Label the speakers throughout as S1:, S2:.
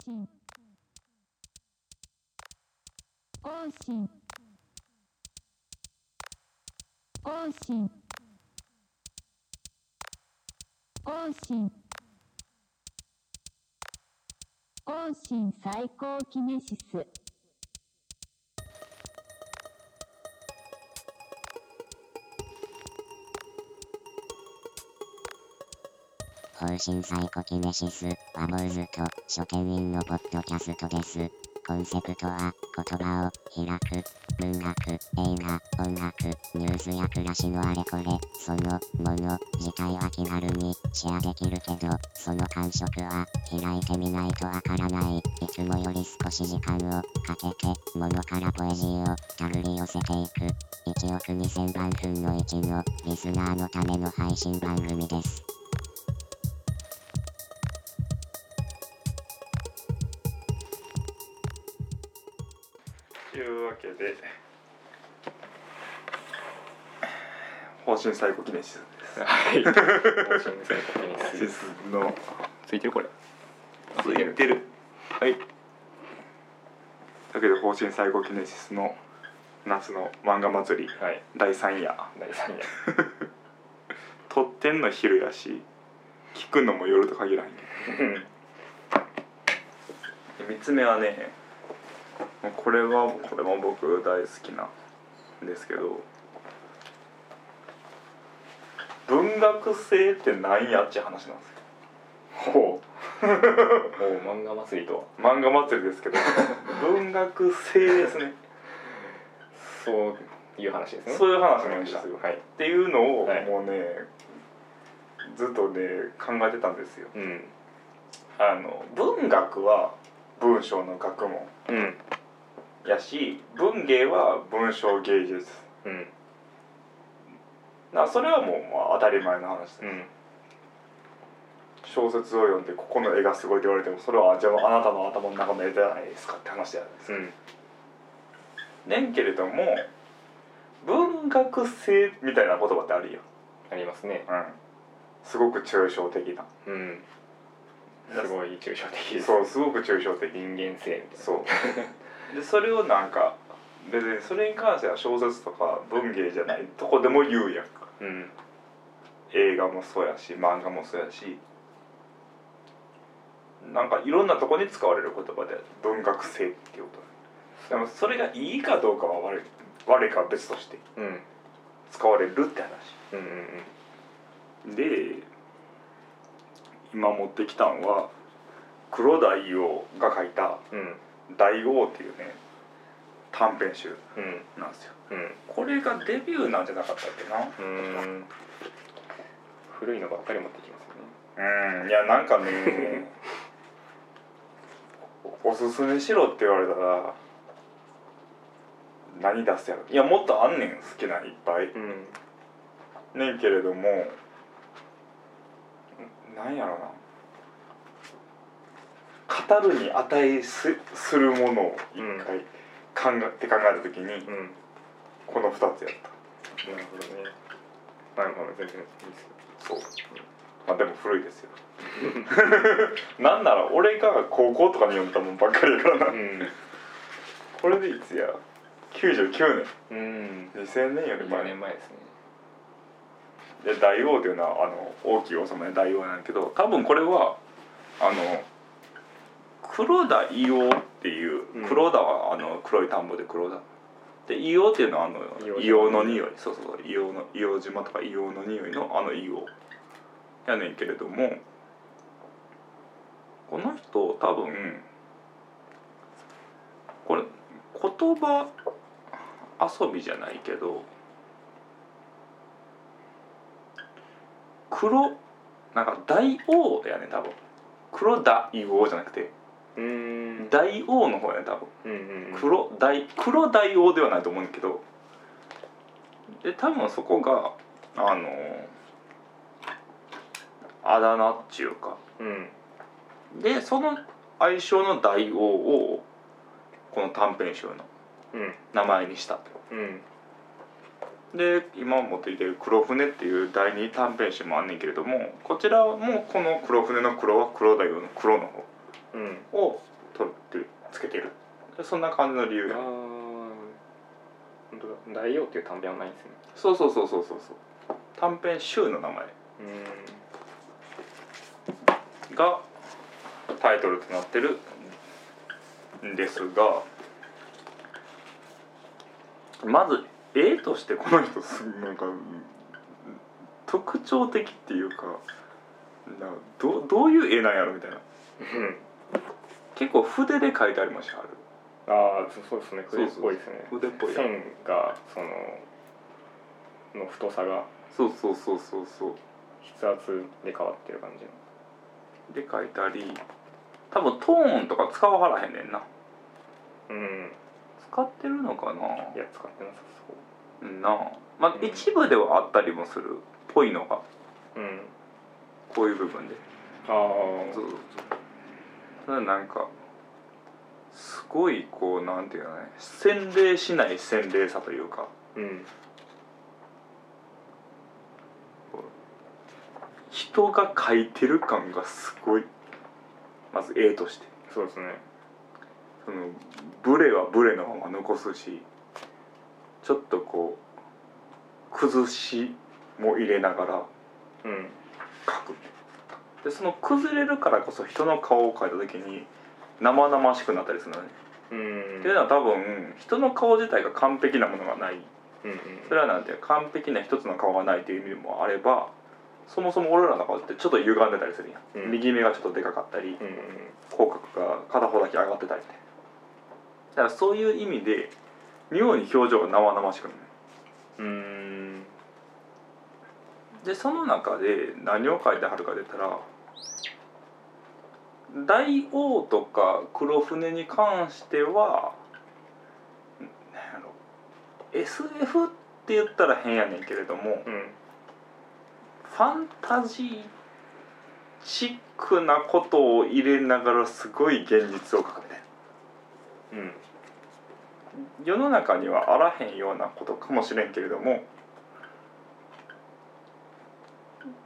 S1: 信更新更新更新更新最高キネシス。
S2: 方針サイコキネシスは坊主と書店員のポッドキャストです。コンセプトは言葉を開く文学、映画、音楽、ニュースや暮らしのあれこれ、そのもの自体は気軽にシェアできるけど、その感触は開いてみないとわからない。いつもより少し時間をかけて、ものからポエジーをたぐり寄せていく。1億2000万分の1のリスナーのための配信番組です。
S3: 針最高記念シスです
S4: はい。シ
S3: シ
S4: ス。
S3: スの
S4: ついてるこれ。
S3: ついてるはいだけど方針最高記念シスの夏の漫画祭り
S4: はい。
S3: 第3夜
S4: 第三夜。
S3: 撮ってんの昼やし聞くのも夜と限らへんけ
S4: うん。
S3: ど3つ目はねこれはこれも僕大好きなんですけど文学性ってなんやっちゅう話なんですよほ
S4: お漫画祭りとは。
S3: う漫画祭りですけど文学性ですね
S4: そういう話ですね。
S3: そういう話なんですよ
S4: はい。
S3: っていうのを
S4: はい
S3: もうね、ずっとね考えてたんですよ
S4: うん。
S3: あの文学は文章の学問
S4: うん。
S3: やし文芸は文章芸術
S4: うん。
S3: なそれはもう、まあ、当たり前の話です、
S4: うん。
S3: 小説を読んでここの絵がすごいって言われてもそれはじゃああなたの頭の中の絵じゃないですかって話じゃないですか、
S4: うん。
S3: ねんけれども文学性みたいな言葉ってあるよ、
S4: ありますね。
S3: うん、すごく抽象的な
S4: うん。すごい抽象的。
S3: そうすごく抽象的
S4: 人間性みたいな。
S3: そうでそれをなんか別にそれに関しては小説とか文芸じゃないとこでも言うやんか
S4: うん。
S3: 映画もそうやし漫画もそうやしなんかいろんなとこに使われる言葉で文学性っていうことでもそれがいいかどうかは悪い悪いかは別として
S4: うん。
S3: 使われるって話
S4: うん。うん。
S3: で今持ってきたんは黒田伊王が書いた
S4: うん。
S3: 「大王」っていうね短編集
S4: うん。
S3: なんですよ
S4: うん。
S3: これがデビューなんじゃなかったっけな
S4: うん。古いのばっかり持ってきますね。
S3: うんいやなんかねお おすすめしろって言われたら何出すやろいやもっとあんねん好きないっぱい
S4: うん。
S3: ねんけれどもなんやろな語るに値すするものを一回考えて考えた時に
S4: うん。
S3: この2つやった。
S4: なるほどね。なるほど、全然いいですよ。
S3: そう。まあでも古いですよ。なんなら俺が高校とかに読んだもんばっかりやからな。
S4: うん。
S3: これでいつや？99
S4: うん。
S3: 年2000年より
S4: 4
S3: 前
S4: 年前ですね。
S3: で大王っていうのはあの大きい王様で大王なんやけど多分これはあの黒田伊王っていう
S4: うん。
S3: 黒田はあの黒い田んぼで黒田で硫黄っていうのはあの
S4: 硫黄
S3: 硫黄の匂い。そうそうそう。硫黄の硫黄島とか硫黄の匂いのあの硫黄。やねんけれどもこの人多分これ言葉遊びじゃないけど黒なんか大王やね多分。黒大王じゃなくて
S4: うん。
S3: 大王の方やね多分
S4: うんうん。
S3: 黒大黒大王ではないと思うんだけどで多分そこがあのあだ名っちゅうか
S4: うん。
S3: でその愛称の大王をこの短編集の
S4: うん。
S3: 名前にしたと
S4: うん。
S3: で今持っていてる「黒船」っていう第二短編集もあんねんけれどもこちらもこの黒船の黒は黒大王の黒の方
S4: うん
S3: を取ってつけてる。でそんな感じの理由
S4: ああ
S3: や
S4: 本当だ。大王っていう短編はないんですね。
S3: そうそうそうそうそうそう。短編集の名前。
S4: う
S3: がタイトルとなってるんですがまず絵としてこの人すなんかうん特徴的っていうかなどどういう絵なんやろみたいな。
S4: うん
S3: 結構筆で描いてありましたある
S4: ああそそうですね。筆っぽいですね。
S3: 筆っぽい
S4: 線がそのの太さが。
S3: そうそうそうそうそう。
S4: 筆圧で変わってる感じの。
S3: で描いたり多分トーンとか使わはらへんねんな。
S4: うん。
S3: 使ってるのかな？い
S4: や使ってなさそ
S3: う。んな。まあ
S4: うん。
S3: 一部ではあったりもする。っぽいのが。
S4: ううん。
S3: こういう部分で。
S4: ああ
S3: そうそうそうそれなんかすごいこうなんていうのね洗礼しない洗礼さというか。
S4: うん。
S3: 人が描いてる感がすごい。まず絵として。
S4: そうですね。
S3: そのブレはブレのまま残すしちょっとこう崩しも入れながら
S4: うん。
S3: 描くでその崩れるからこそ人の顔を描いた時に生々しくなったりするのね、
S4: うん。
S3: っていうのは多分人の顔自体が完璧なものがない。
S4: うんうん。
S3: それはなんていうか完璧な一つの顔がないっていう意味もあればそもそも俺らの顔ってちょっと歪んでたりするやん、
S4: うん。
S3: 右目がちょっとでかかったり
S4: うん
S3: 口角が片方だけ上がってたりだからそういう意味で妙に表情が生々しくなる
S4: うんうん。
S3: でその中で何を書いてはるかで言ったら大王とか黒船に関しては SF って言ったら変やねんけれども
S4: うん。
S3: ファンタジーチックなことを入れながらすごい現実を書くみたいな
S4: うん。
S3: 世の中にはあらへんようなことかもしれんけれども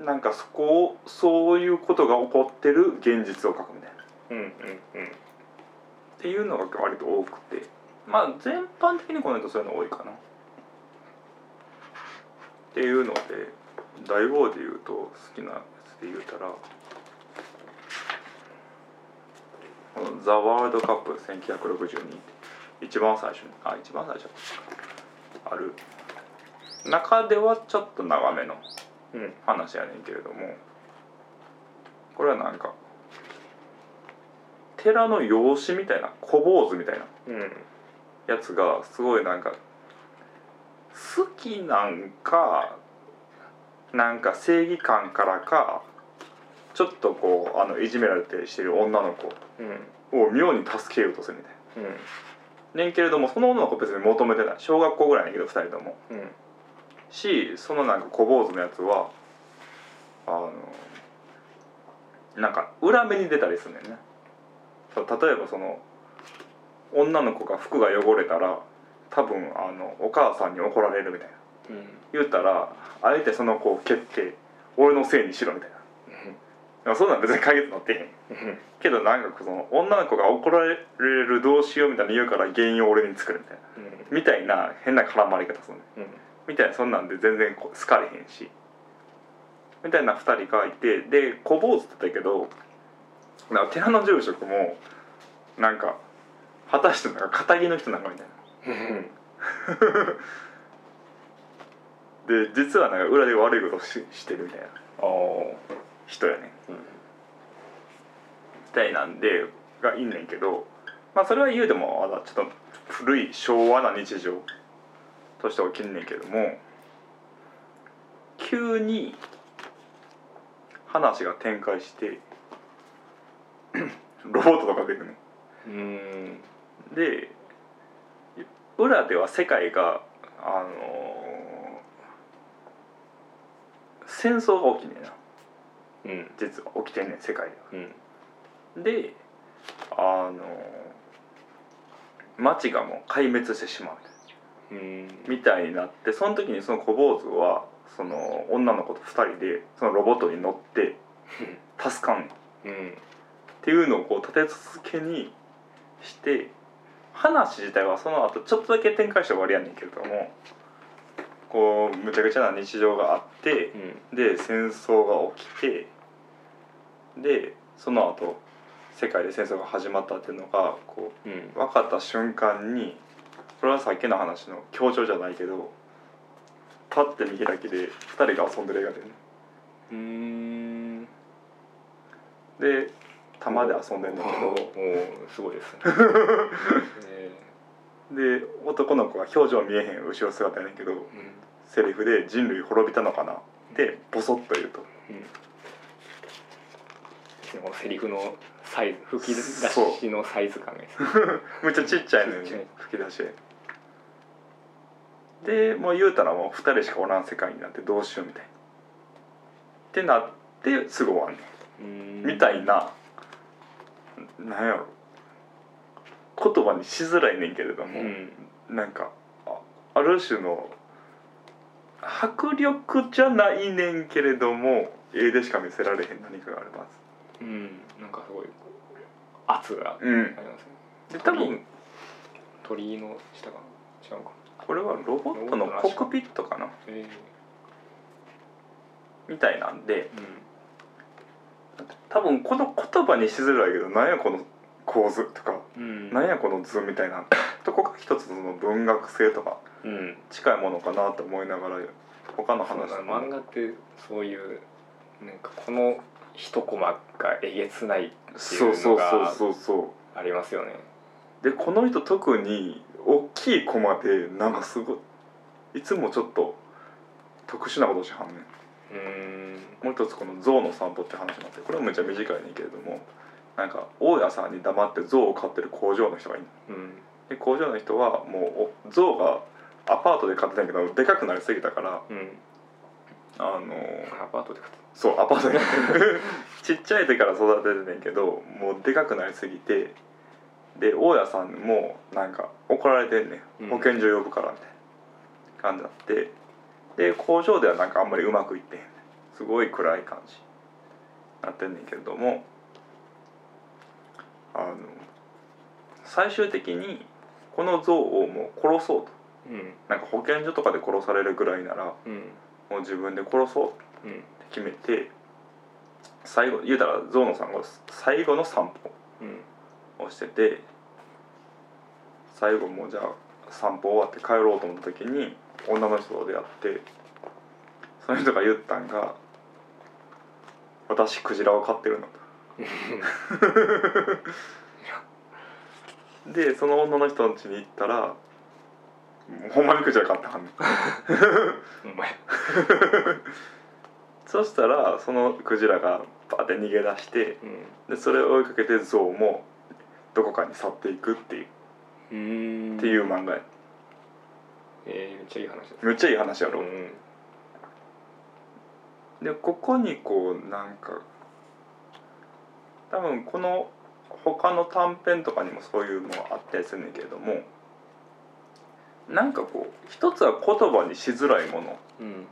S3: なんかそこをそういうことが起こってる現実を書くみたいな。っ
S4: うんうんうん。
S3: ていうのが割と多くて。まあ全般的にこの人そういうの多いかな。っていうので大王で言うと好きなやつで言うたらこの「ザ・ワールドカップ1962」って一番最初にあ一番最初ある。中ではちょっと長めの。
S4: うん
S3: 話やねんけれども。これはなんか寺の養子みたいな小坊主みたいな
S4: うん。
S3: やつがすごいなんか好きなんかなんか正義感からかちょっとこうあのいじめられてしてる女の子
S4: うん。
S3: を妙に助けようとするみたいな。
S4: うん。
S3: ねんけれどもその女の子別に求めてない。小学校ぐらいやねんけど2人とも。
S4: うん
S3: しそのなんか小坊主のやつはあのなんか裏目に出たりするねんね例えばその女の子が服が汚れたら多分あのお母さんに怒られるみたいな。
S4: うん。
S3: 言ったらあえてその子を蹴って俺のせいにしろみたいな。でもそんなん別に解決なってへん。
S4: うん。
S3: けどなんかその女の子が怒られるどうしようみたいな言うから原因を俺に作るみたいな。みたいな変な絡まり方するね
S4: うん
S3: みたいなそんなんで全然好かれへんし。みたいな2人がいてで小坊主って言ったけどなんか寺の住職もなんか果たしてなんか堅気の人なのかみたいな。で実はなんか裏で悪いことししてるみたいな。人やね
S4: うん。
S3: みたいなんでがいんねんけどまあそれは言うてもまだちょっと古い昭和な日常。として起きんねんけども急に話が展開して ロボットとか出てくるの
S4: うん。
S3: で裏では世界があの戦争が起きんねんな。
S4: うん。
S3: 実は起きてんねん世界では。
S4: うん。
S3: であの町がもう壊滅してしまう
S4: うん
S3: みたいになってその時にその小坊主はその女の子と2人でそのロボットに乗って 助かん
S4: うん。
S3: っていうのをこう立て続けにして話自体はその後ちょっとだけ展開して終わりやねんけれどもこうむちゃくちゃな日常があって
S4: うん。
S3: で戦争が起きてでその後世界で戦争が始まったっていうのがこ
S4: うん。
S3: う分かった瞬間にこれはさっきの話の強調じゃないけどパッて見開きで2人が遊んでる映画でね。
S4: うーん。
S3: で玉で遊んでんだけど
S4: おおすごいですね。え
S3: で男の子が表情見えへん後ろ姿やねんけど
S4: ーうん。
S3: セリフで「人類滅びたのかな?」ってボソッと言うと。
S4: うん。このセリフのサイズ吹き出しのサイズ感が
S3: め っちゃちっちゃいのに
S4: ちっちゃい。
S3: 吹き出しでもう言うたらもう2人しかおらん世界になってどうしようみたいな。ってなってすぐ終わんね
S4: ん。
S3: ん。みたいな。なんやろ。言葉にしづらいねんけれども、
S4: うん。
S3: なんかあある種の迫力じゃないねんけれども絵でしか見せられへん何かがあります。
S4: うん。なんかすごい圧があ
S3: うん
S4: りますね。
S3: で多分
S4: 鳥居の下かな。違うか
S3: これはロボットのコックピットかな？
S4: え
S3: みたいなんで。
S4: え
S3: 多分この言葉にしづらいけどなんやこの構図とか。
S4: うん。うん
S3: なんやこの図みたいな。とこが一つの文学性とか
S4: うん。
S3: 近いものかなと思いながら他の話も。
S4: 漫画ってそういうなんかこの一コマがえげつないって
S3: そう
S4: いうの
S3: そうそう
S4: が
S3: そうそ
S4: ありますよね。
S3: うでこの人特に大きいコマでなんかすごいいつもちょっと特殊なことしはんねん。
S4: うーん。
S3: もう一つこの象の散歩って話もあってこれはめっちゃ短いねんけれどもなんか大家さんに黙って象を飼ってる工場の人がいる
S4: うん。
S3: で工場の人はもうお象がアパートで飼ってたんやけどでかくなりすぎたから
S4: うん。
S3: あのー
S4: アパートで買っ
S3: そうアパートで。ちっちゃい時から育ててんねんけどもうでかくなりすぎてで大家さんもなんか怒られてんね
S4: うん。
S3: ん保健所呼ぶからみたいな感じになって。で工場ではなんかあんまりうまくいってへんすごい暗い感じになってんねんけれども。あの最終的にこの象をもう殺そうと。
S4: たうん。
S3: なんか保健所とかで殺されるぐらいなら
S4: うん。
S3: もう自分で殺そう
S4: うん。
S3: って決めて最後言うたらゾウノさんが最後の散
S4: うん。
S3: 歩をしてて最後もうじゃあ散歩終わって帰ろうと思った時に女の人と出会ってその人が言ったんが「私クジラを飼ってるの」と。でその女の人の家に行ったらほんまにクジラ飼ってはんねん。そしたらそのクジラがバーって逃げ出して
S4: うん。
S3: でそれを追いかけてゾウもどこかに去っていくっていう,、
S4: うーん。
S3: っていう漫画や。
S4: えー、めっちゃいい話です
S3: めっちゃいい話やろ、
S4: うん
S3: でここにこうなんか多分この他の短編とかにもそういうのがあったりするんだけれどもなんかこう一つは言葉にしづらいも
S4: うん。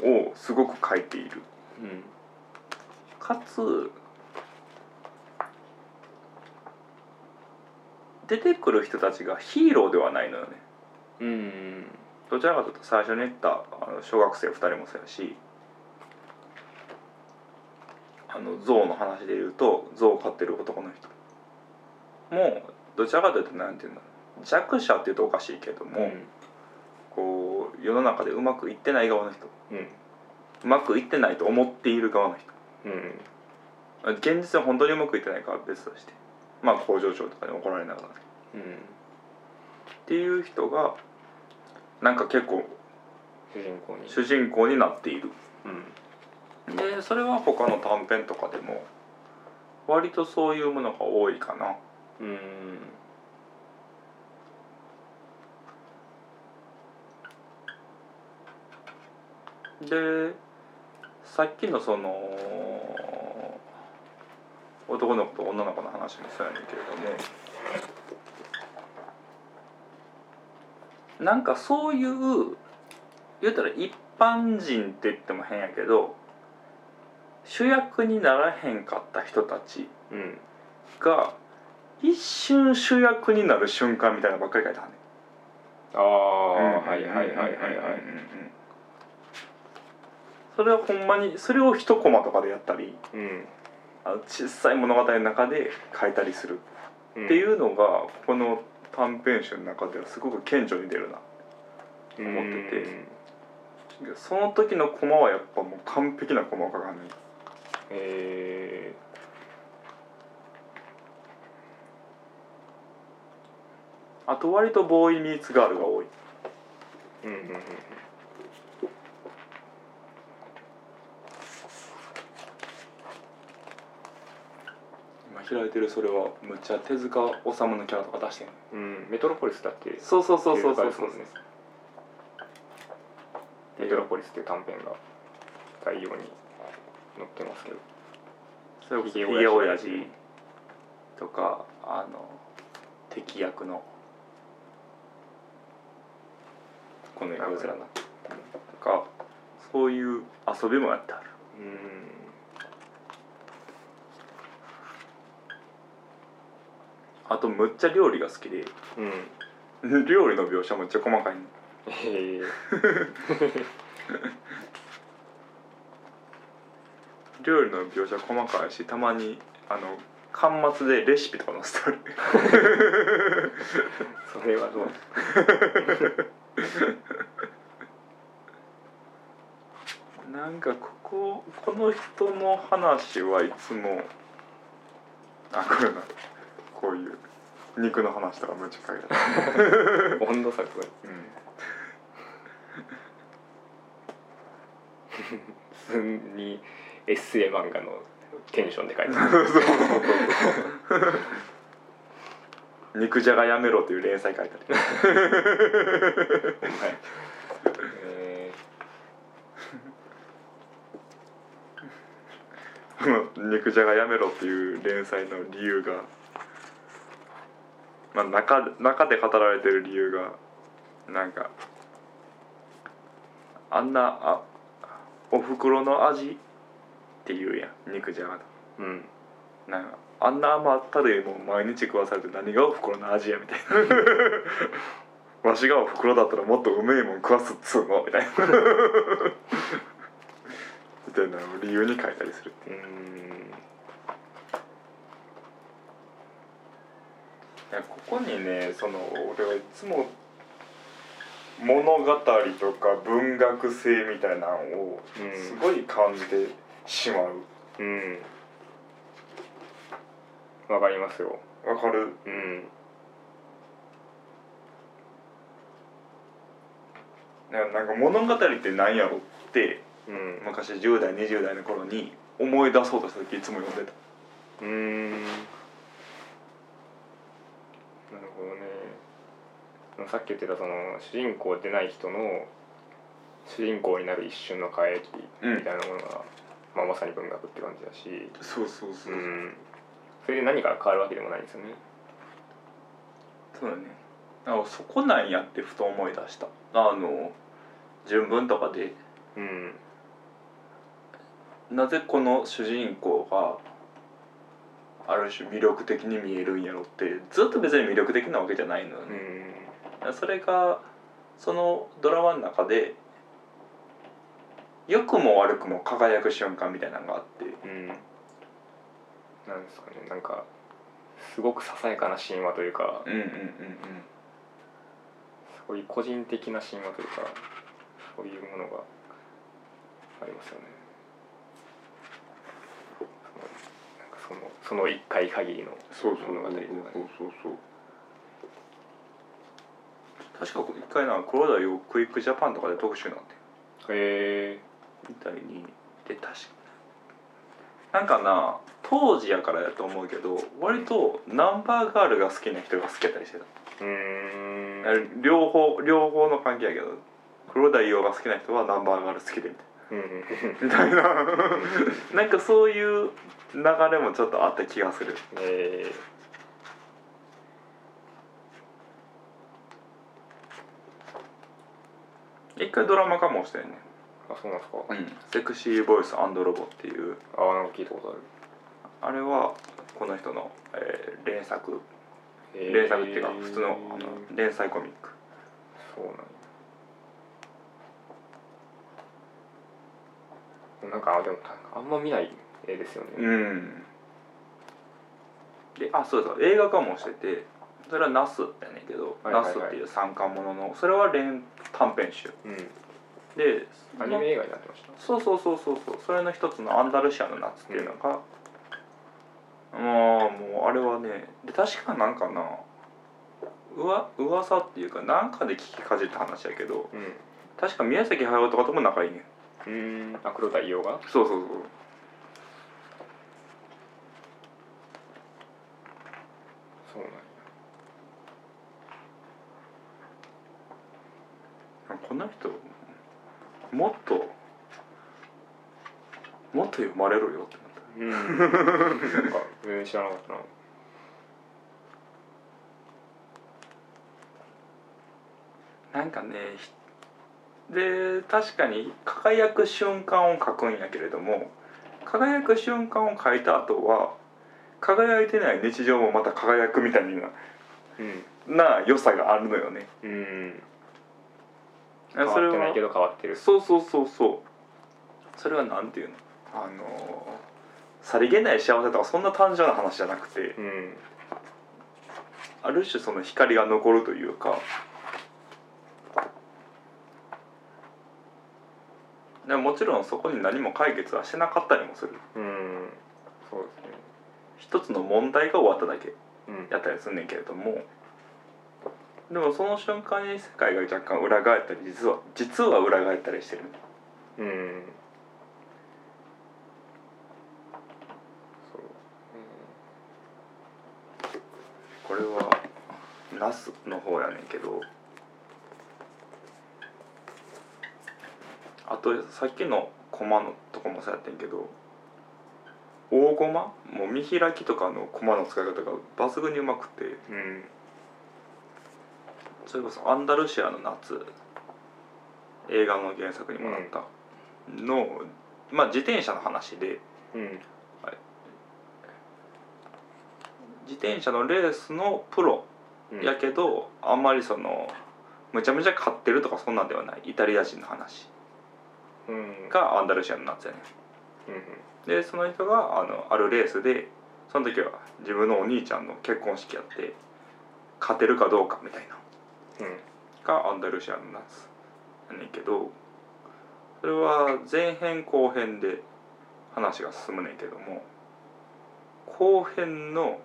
S3: のをすごく書いている。
S4: うん。
S3: かつ出てくる人たちがヒーローではないのよね。
S4: うん。
S3: どちらかというと最初に言ったあの小学生2人もそうやしあの象の話で言うと象を飼ってる男の人。もどちらかというとなんていうんだろう。弱者っていうとおかしいけども、
S4: うん。
S3: こう世の中でうまくいってない側の人。
S4: うん。
S3: うまくいってないと思っている側の人。
S4: うん。
S3: 現実は本当にうまくいってないかは別としてまあ工場長とかに怒られながら。っ
S4: うん
S3: ていう人がなんか結構
S4: 主人公に。
S3: 主人公になっている。
S4: うん。
S3: でそれは他の短編とかでも割とそういうものが多いかな。
S4: うん。
S3: でさっきのその男の子と女の子の話もそうやねんけれどもなんかそういう言うたら一般人って言っても変やけど主役にならへんかった人たち
S4: うん。
S3: が一瞬主役になる瞬間みたいなのばっかり書いてはんねん。
S4: ああはいはいはいはいはい。
S3: それはほんまにそれを一コマとかでやったり
S4: うん
S3: あの小さい物語の中で書いたりする。
S4: うん。
S3: っていうのがこの短編集の中ではすごく顕著に出るな。思ってて。その時のコマはやっぱもう完璧なコマを書かんねん
S4: え
S3: あと割とボーイミーツガールが多い。
S4: ー、うんうんうん
S3: 今開いてるそれはむっちゃ手塚治虫のキャラとか出してんの。
S4: うんメトロポリスだって
S3: そうそうそうそうそうそう
S4: ってい会社ですねメトロポリスっていう短編が概要に載ってますけど。
S3: それこそひ
S4: ひげ
S3: げお
S4: おやじ
S3: とかあの敵役のこの横面なとかそういう遊びもやってある。
S4: うん
S3: あとむっちゃ料理が好きで。
S4: うん
S3: 料理の描写むっちゃ細かいの。
S4: へえ。
S3: 料理の描写細かいしたまにあの端末でレシピとか載せてある
S4: それはどう。
S3: なんかこここの人の話はいつもあこれなこういう肉の話とかむっちゃ書いてある、
S4: 温度差がすごい。
S3: うん。
S4: 普通にエッセイ漫画のテンションで書いてある。
S3: 肉じゃがやめろっていう連載書いてある。
S4: へ
S3: この肉じゃがやめろっていう連載の理由がまあ中中で語られてる理由がなんかあんなあおふくろの味って言うやん肉じゃがの
S4: ーうん。
S3: なんかあんな甘ったるいもん毎日食わされて何がおふくろの味やみたいな。わしがおふくろだったらもっとうめえもん食わすっつうのみたいな。みたいなのを理由に書いたりする
S4: う。ーん
S3: やここにねその俺はいつも物語とか文学性みたいなのを
S4: うん。
S3: すごい感じてしまう。
S4: うん。わかりますよ。
S3: わかる？
S4: うん。
S3: ななんか物語って何やろって
S4: うん。
S3: 昔10代20代の頃に思い出そうとした時いつも読んでた。
S4: うーんなるほどね。さっき言ってたその主人公でない人の主人公になる一瞬の輝きみたいなものが、まあ、まさに文学って感じだし、
S3: そうそうそう。う、
S4: ん、それで何か変わるわけでもないんですよね。
S3: そうだね。あそこなんやってふと思い出した。あの純文とかで。
S4: うん。
S3: なぜこの主人公がある種魅力的に見えるんやろってずっと別に魅力的なわけじゃないのよ
S4: う
S3: ね、
S4: ん。
S3: それがそのドラマの中で良くも悪くも輝く瞬間みたいなのがあって。
S4: うん。なんですかね。なんかすごくささやかな神話というか
S3: うんうんうん
S4: そういう個人的な神話というかそういうものがありますよねその一回限りの
S3: そうそう
S4: 物語とかね。
S3: そうそう確か一回な黒田よクイックジャパンとかで特集なんて。
S4: へえ
S3: みたいに。で確かなんかな当時やからやと思うけど割とナンバーガールが好きな人が好きやったりしてた。
S4: うーん。
S3: 両方両方の関係やけど黒田伊代が好きな人はナンバーガール好きでみたいみたいな。なんかそういう流れもちょっとあった気がする。
S4: え
S3: 一回ドラマ化もしてんね。
S4: ー、あそうなんですか、
S3: うん。セクシーボイスロボっていう。
S4: あなんか聞いたことある。
S3: あれはこの人の、えー連作。
S4: えー。
S3: 連作っていうか普通のあの連載コミック。
S4: そうなんなんかでもあんま見ない絵ですよね、
S3: うん。であそうそう映画化もしててそれは「ナス」やねんけど「
S4: はいはいはい。
S3: ナス」っていう三巻もののそれは連短編集。
S4: うん。
S3: で
S4: アニメ映画になってました？
S3: そうそうそうそうそう。それの一つの「アンダルシアの夏」っていうのが、まあもうあれはねで確かなんかなうわ噂っていうかなんかで聞きかじった話やけど
S4: うん。
S3: 確か宮崎駿とかとも仲いいねん
S4: うーん。あ黒田伊代が？
S3: そうそうそう。
S4: そうなんや。
S3: この人もっともっと読まれろよってなった。
S4: うん。なんか全然知らなかったな。
S3: なんかねひで確かに輝く瞬間を書くんやけれども輝く瞬間を書いた後は輝いてない日常もまた輝くみたいな
S4: うん。
S3: な良さがあるのよね。
S4: うん。
S3: それは
S4: 変わってないけど変わってる。
S3: そうそうそうそう。それはなんていうの？あのさりげない幸せとかそんな単純な話じゃなくて
S4: うん。
S3: ある種その光が残るというかでもちろんそこに何も解決はしてなかったりもする。
S4: うんそうですね。
S3: 一つの問題が終わっただけ
S4: うん。
S3: やったりすんねんけれども。でもその瞬間に世界が若干裏返ったり実は実は裏返ったりしてる
S4: うん。そう。
S3: これはナスの方やねんけどあとさっきの駒のとこもそうやってんけど大駒もう見開きとかの駒の使い方が抜群にうまくて
S4: うん
S3: それこそ「アンダルシアの夏」映画の原作にもなったの、まあ自転車の話で
S4: うん
S3: 自転車のレースのプロやけど、あんまりそのむちゃむちゃ勝ってるとかそんなんではない。イタリア人の話。がアンダルシアの夏やね
S4: うん
S3: でその人があのあるレースでその時は自分のお兄ちゃんの結婚式やって勝てるかどうかみたいな
S4: うん。
S3: がアンダルシアの夏やねんけどそれは前編後編で話が進むねんけども後編の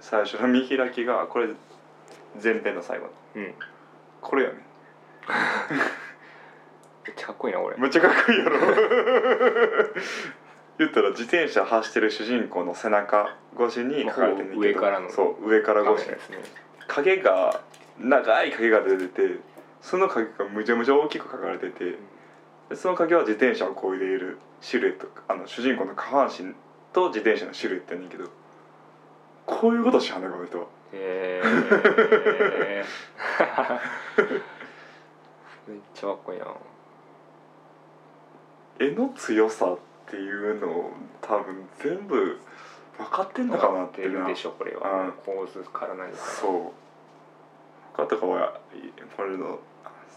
S3: 最初の見開きがこれ前編の最後の。
S4: うん。
S3: これやねん
S4: ちゃかっこいいな俺
S3: めっちゃかっこいいやろ。言ったら自転車走ってる主人公の背中越しに描かれてんねんけど
S4: 上からの。
S3: そう上から越し。
S4: ですね。
S3: 影が長い影が出ててその影がむちゃむちゃ大きく描かれててでその影は自転車を漕いでいるシルエットあの主人公の下半身と自転車のシルエットやねんけどこういうことしはんねんこの人は。
S4: へえ めっちゃかっこいいな
S3: 絵の強さっていうのを多分全部分かってんのかなっていう
S4: でしょこれ
S3: うん。
S4: は構図から何か。ら
S3: そう。他とかはこれの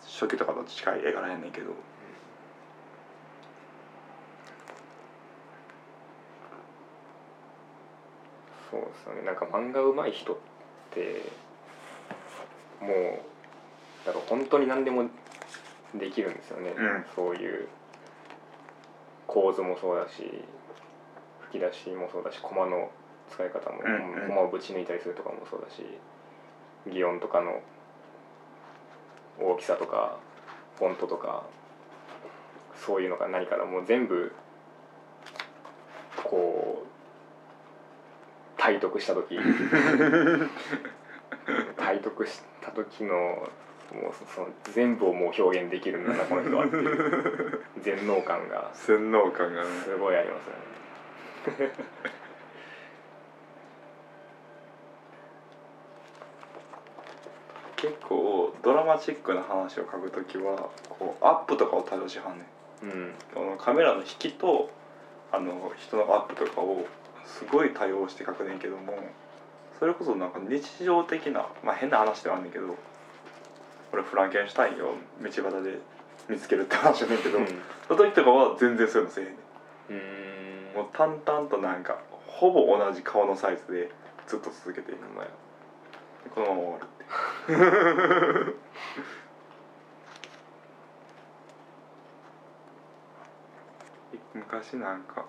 S3: 初期とかと近い絵柄やねんけど。
S4: そうですよね。なんか漫画上手い人ってもうだから本当に何でもできるんですよね、
S3: うん。
S4: そういう構図もそうだし吹き出しもそうだしコマの使い方も、
S3: うんうん。
S4: コマをぶち抜いたりするとかもそうだし擬音とかの大きさとかフォントとかそういうのが何からもう全部こう体得した時。体得した時のもうそその全部をもう表現できるんだなこの人はっていう。全能感が。
S3: 洗脳感がね。
S4: すごいありますね。
S3: 結構ドラマチックな話を書くときはこうアップとかを多用しはんねん。
S4: うん。
S3: このカメラの引きとあの人のアップとかをすごい多用して書くねんけどもそれこそなんか日常的なまあ変な話ではあんねんけど俺フランケンシュタインを道端で見つけるって話やねんけど、
S4: うん。
S3: その時とかは全然そういうのせえへんねん。
S4: ん。
S3: もう淡々となんかほぼ同じ顔のサイズでずっと続けていく
S4: ほんまや
S3: このまま終わるって。昔なんか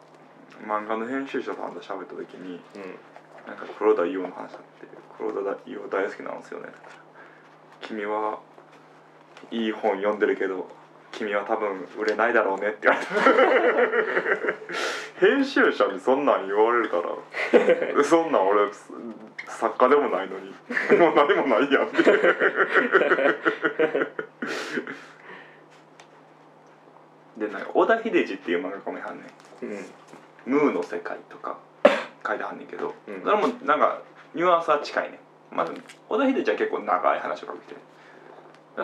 S3: 漫画の編集者さんと喋った時に
S4: うん。
S3: なんか黒田伊代の話あって黒田伊代大好きなんですよね。君はいい本読んでるけど君は多分売れないだろうねって言われた編集者にそんなん言われるからそんなん俺作家でもないのにもう何もないやんって。でなんか小田秀治っていう漫画家もいはんねん。
S4: うん。
S3: ムーの世界とか書いてはんねんけど、
S4: うん。
S3: それもなんかニュアンスは近いねまあ小田秀治は結構長い話を書いてて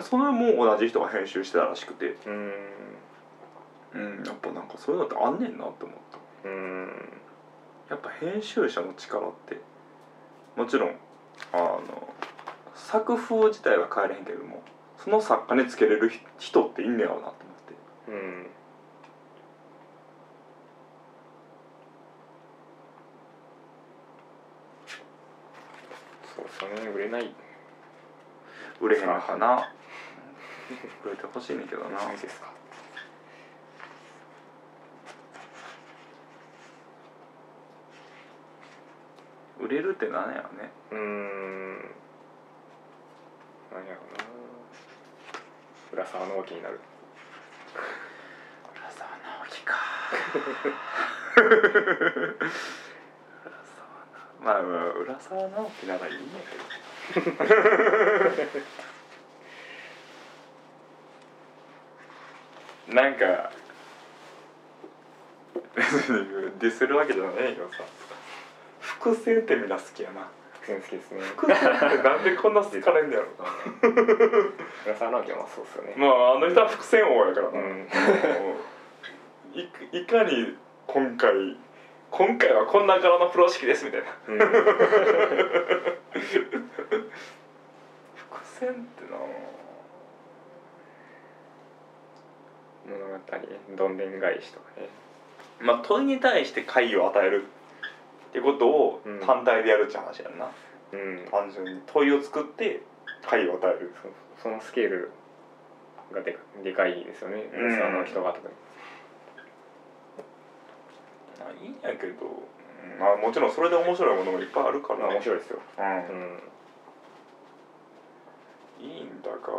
S3: それも同じ人が編集してたらしくて。
S4: うーん。
S3: うんやっぱなんかそういうのってあんねんなって思った。
S4: うーん。
S3: やっぱ編集者の力って。もちろんあの作風自体は変えれへんけれどもその作家につけれる人っていんねやろうなと思って。
S4: うん。そうですよね売れない。
S3: 売れへんのかな売れてほしいねんけどな。
S4: ないですか？
S3: 売れるってなんやろね。
S4: うーん。何やろうな。浦沢直樹になる。
S3: 浦沢直樹か。浦沢直まあまあ浦沢直樹ならいいんやけどなんか別にディスるわけじゃないけどさ伏線ってみんな好きやな。
S4: 全好きですね。
S3: 伏線ってなんでこんな好かれんねやろ
S4: 浦沢直樹はまあそうですよね。
S3: まああの人は伏線王やからな、
S4: うん。
S3: いいかに今回今回はこんな柄の風呂敷ですみたいな。
S4: うん。
S3: 伏線ってな
S4: 物語どんでん返しとかね。
S3: まあ問いに対して解を与えるってことを
S4: うん。
S3: 単体でやるって話やんな、
S4: うん。
S3: 単純に問いを作って解を与える。
S4: そそのスケールがでかでかいですよね。
S3: うん。
S4: 浦沢直樹とか特に。
S3: まあいいんやけど、うんまあもちろんそれで面白いものもいっぱいあるから。
S4: まあ面
S3: い、
S4: 白いですよ。
S3: う、
S4: うん。ん
S3: いいんだか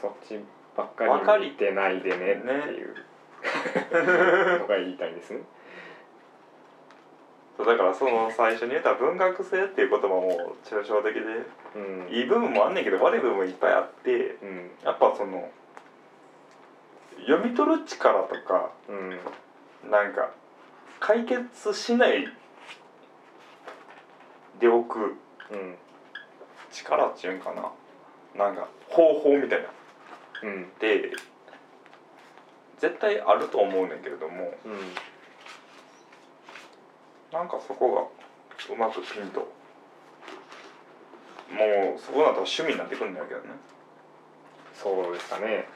S4: そっちばっ
S3: ばかり
S4: 見てないでね。っていうのが言いたいんですね。
S3: そうだからその最初に言った文学性っていう言葉も抽象的で
S4: うん。
S3: いい部分もあんねんけど悪い部分もいっぱいあって
S4: うん。
S3: やっぱその読み取る力とか
S4: うん。
S3: なんか解決しないでおく
S4: うん。
S3: 力っていうんかな。なんか方法みたいな
S4: うん。
S3: で絶対あると思うねんけれども
S4: うん
S3: なんかそこがうまくピンともうそこだったら趣味になってくるんだけどね。
S4: そうですかね。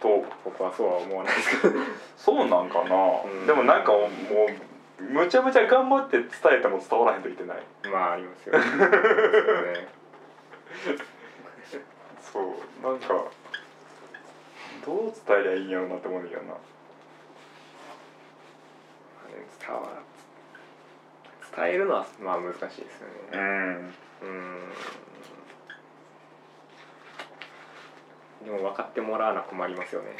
S3: と
S4: 僕はそうは思わないですけど。
S3: そうなんかな、
S4: うん。
S3: でもなんかもうむちゃむちゃ頑張って伝えても伝わらへんといけない？
S4: まあありますよね。そう。
S3: なんかどう伝えりゃいいんやろうなって思うんだけどな。
S4: 伝わ伝えるのはまあ難しいですよね。
S3: ん。
S4: うん。でも分かってもらわな困りますよね。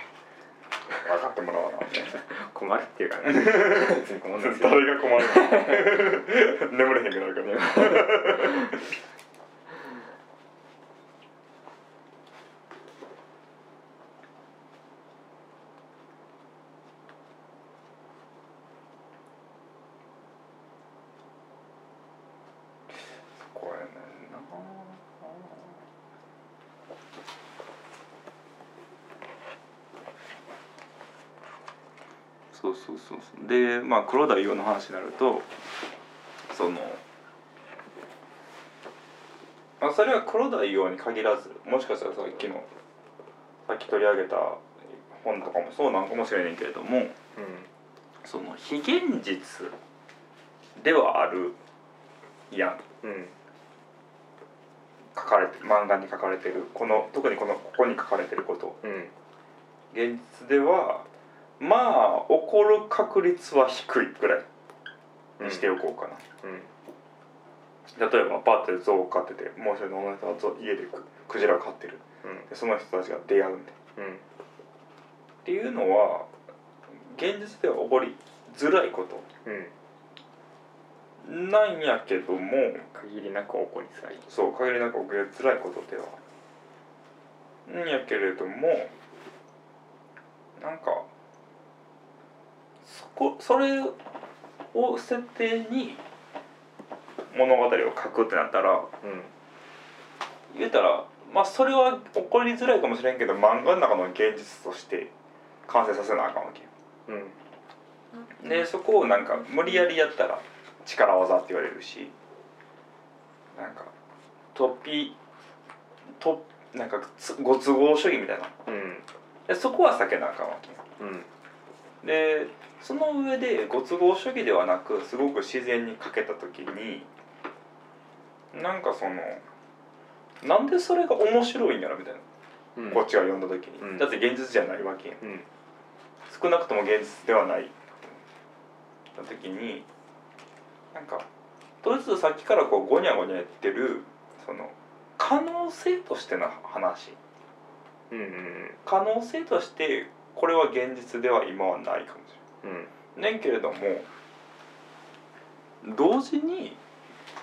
S3: 分かってもらわな
S4: 困るっていうかね。別に困るんです
S3: 誰が困るの？眠れへんくなるから。ね そこやねんなそうそうそうそう。でまあ黒田伊代の話になるとそのまあそれは黒田伊代に限らずもしかしたらさっきのさっき取り上げた本とかもそうなんかもしれないけれども
S4: うん
S3: その非現実ではあるやん。
S4: うん
S3: 書かれて漫画に書かれてるこの特にこのここに書かれてること。
S4: うん。
S3: 現実ではまあ起こる確率は低いぐらいにしておこうかな、
S4: うん。
S3: 例えばパッて象を飼っててもう一人の女の人はゾ家でククジラを飼ってる。
S4: うん。
S3: でその人たちが出会うんで。
S4: うん。
S3: っていうのは現実では起こりづらいこと。
S4: うん。
S3: なんやけども
S4: 限りなく起こりづらい。
S3: そう限りなく起こりづらいことでは。んやけれどもなんかそこそれを設定に物語を書くってなったら
S4: うん。
S3: 言うたらまあそれは起こりづらいかもしれんけど漫画の中の現実として完成させなあかんわけよ。
S4: うん。
S3: でそこをなんか無理やりやったら力技って言われるしなんか突飛となんかつご都合主義みたいな。
S4: うん。
S3: でそこは避けなあかんわけよ。
S4: うん。
S3: でその上でご都合主義ではなくすごく自然に書けた時になんかそのなんでそれが面白いんやろみたいな、
S4: うん。
S3: こっちが読んだ時に、
S4: うん。
S3: だって現実じゃないわけ
S4: うん。
S3: 少なくとも現実ではない。た時になんかとりあえずさっきからこうゴニャゴニャ言ってるその可能性としての話。
S4: うんうん
S3: 可能性としてこれは現実では今はないかもし
S4: うん
S3: れないねんけれども同時に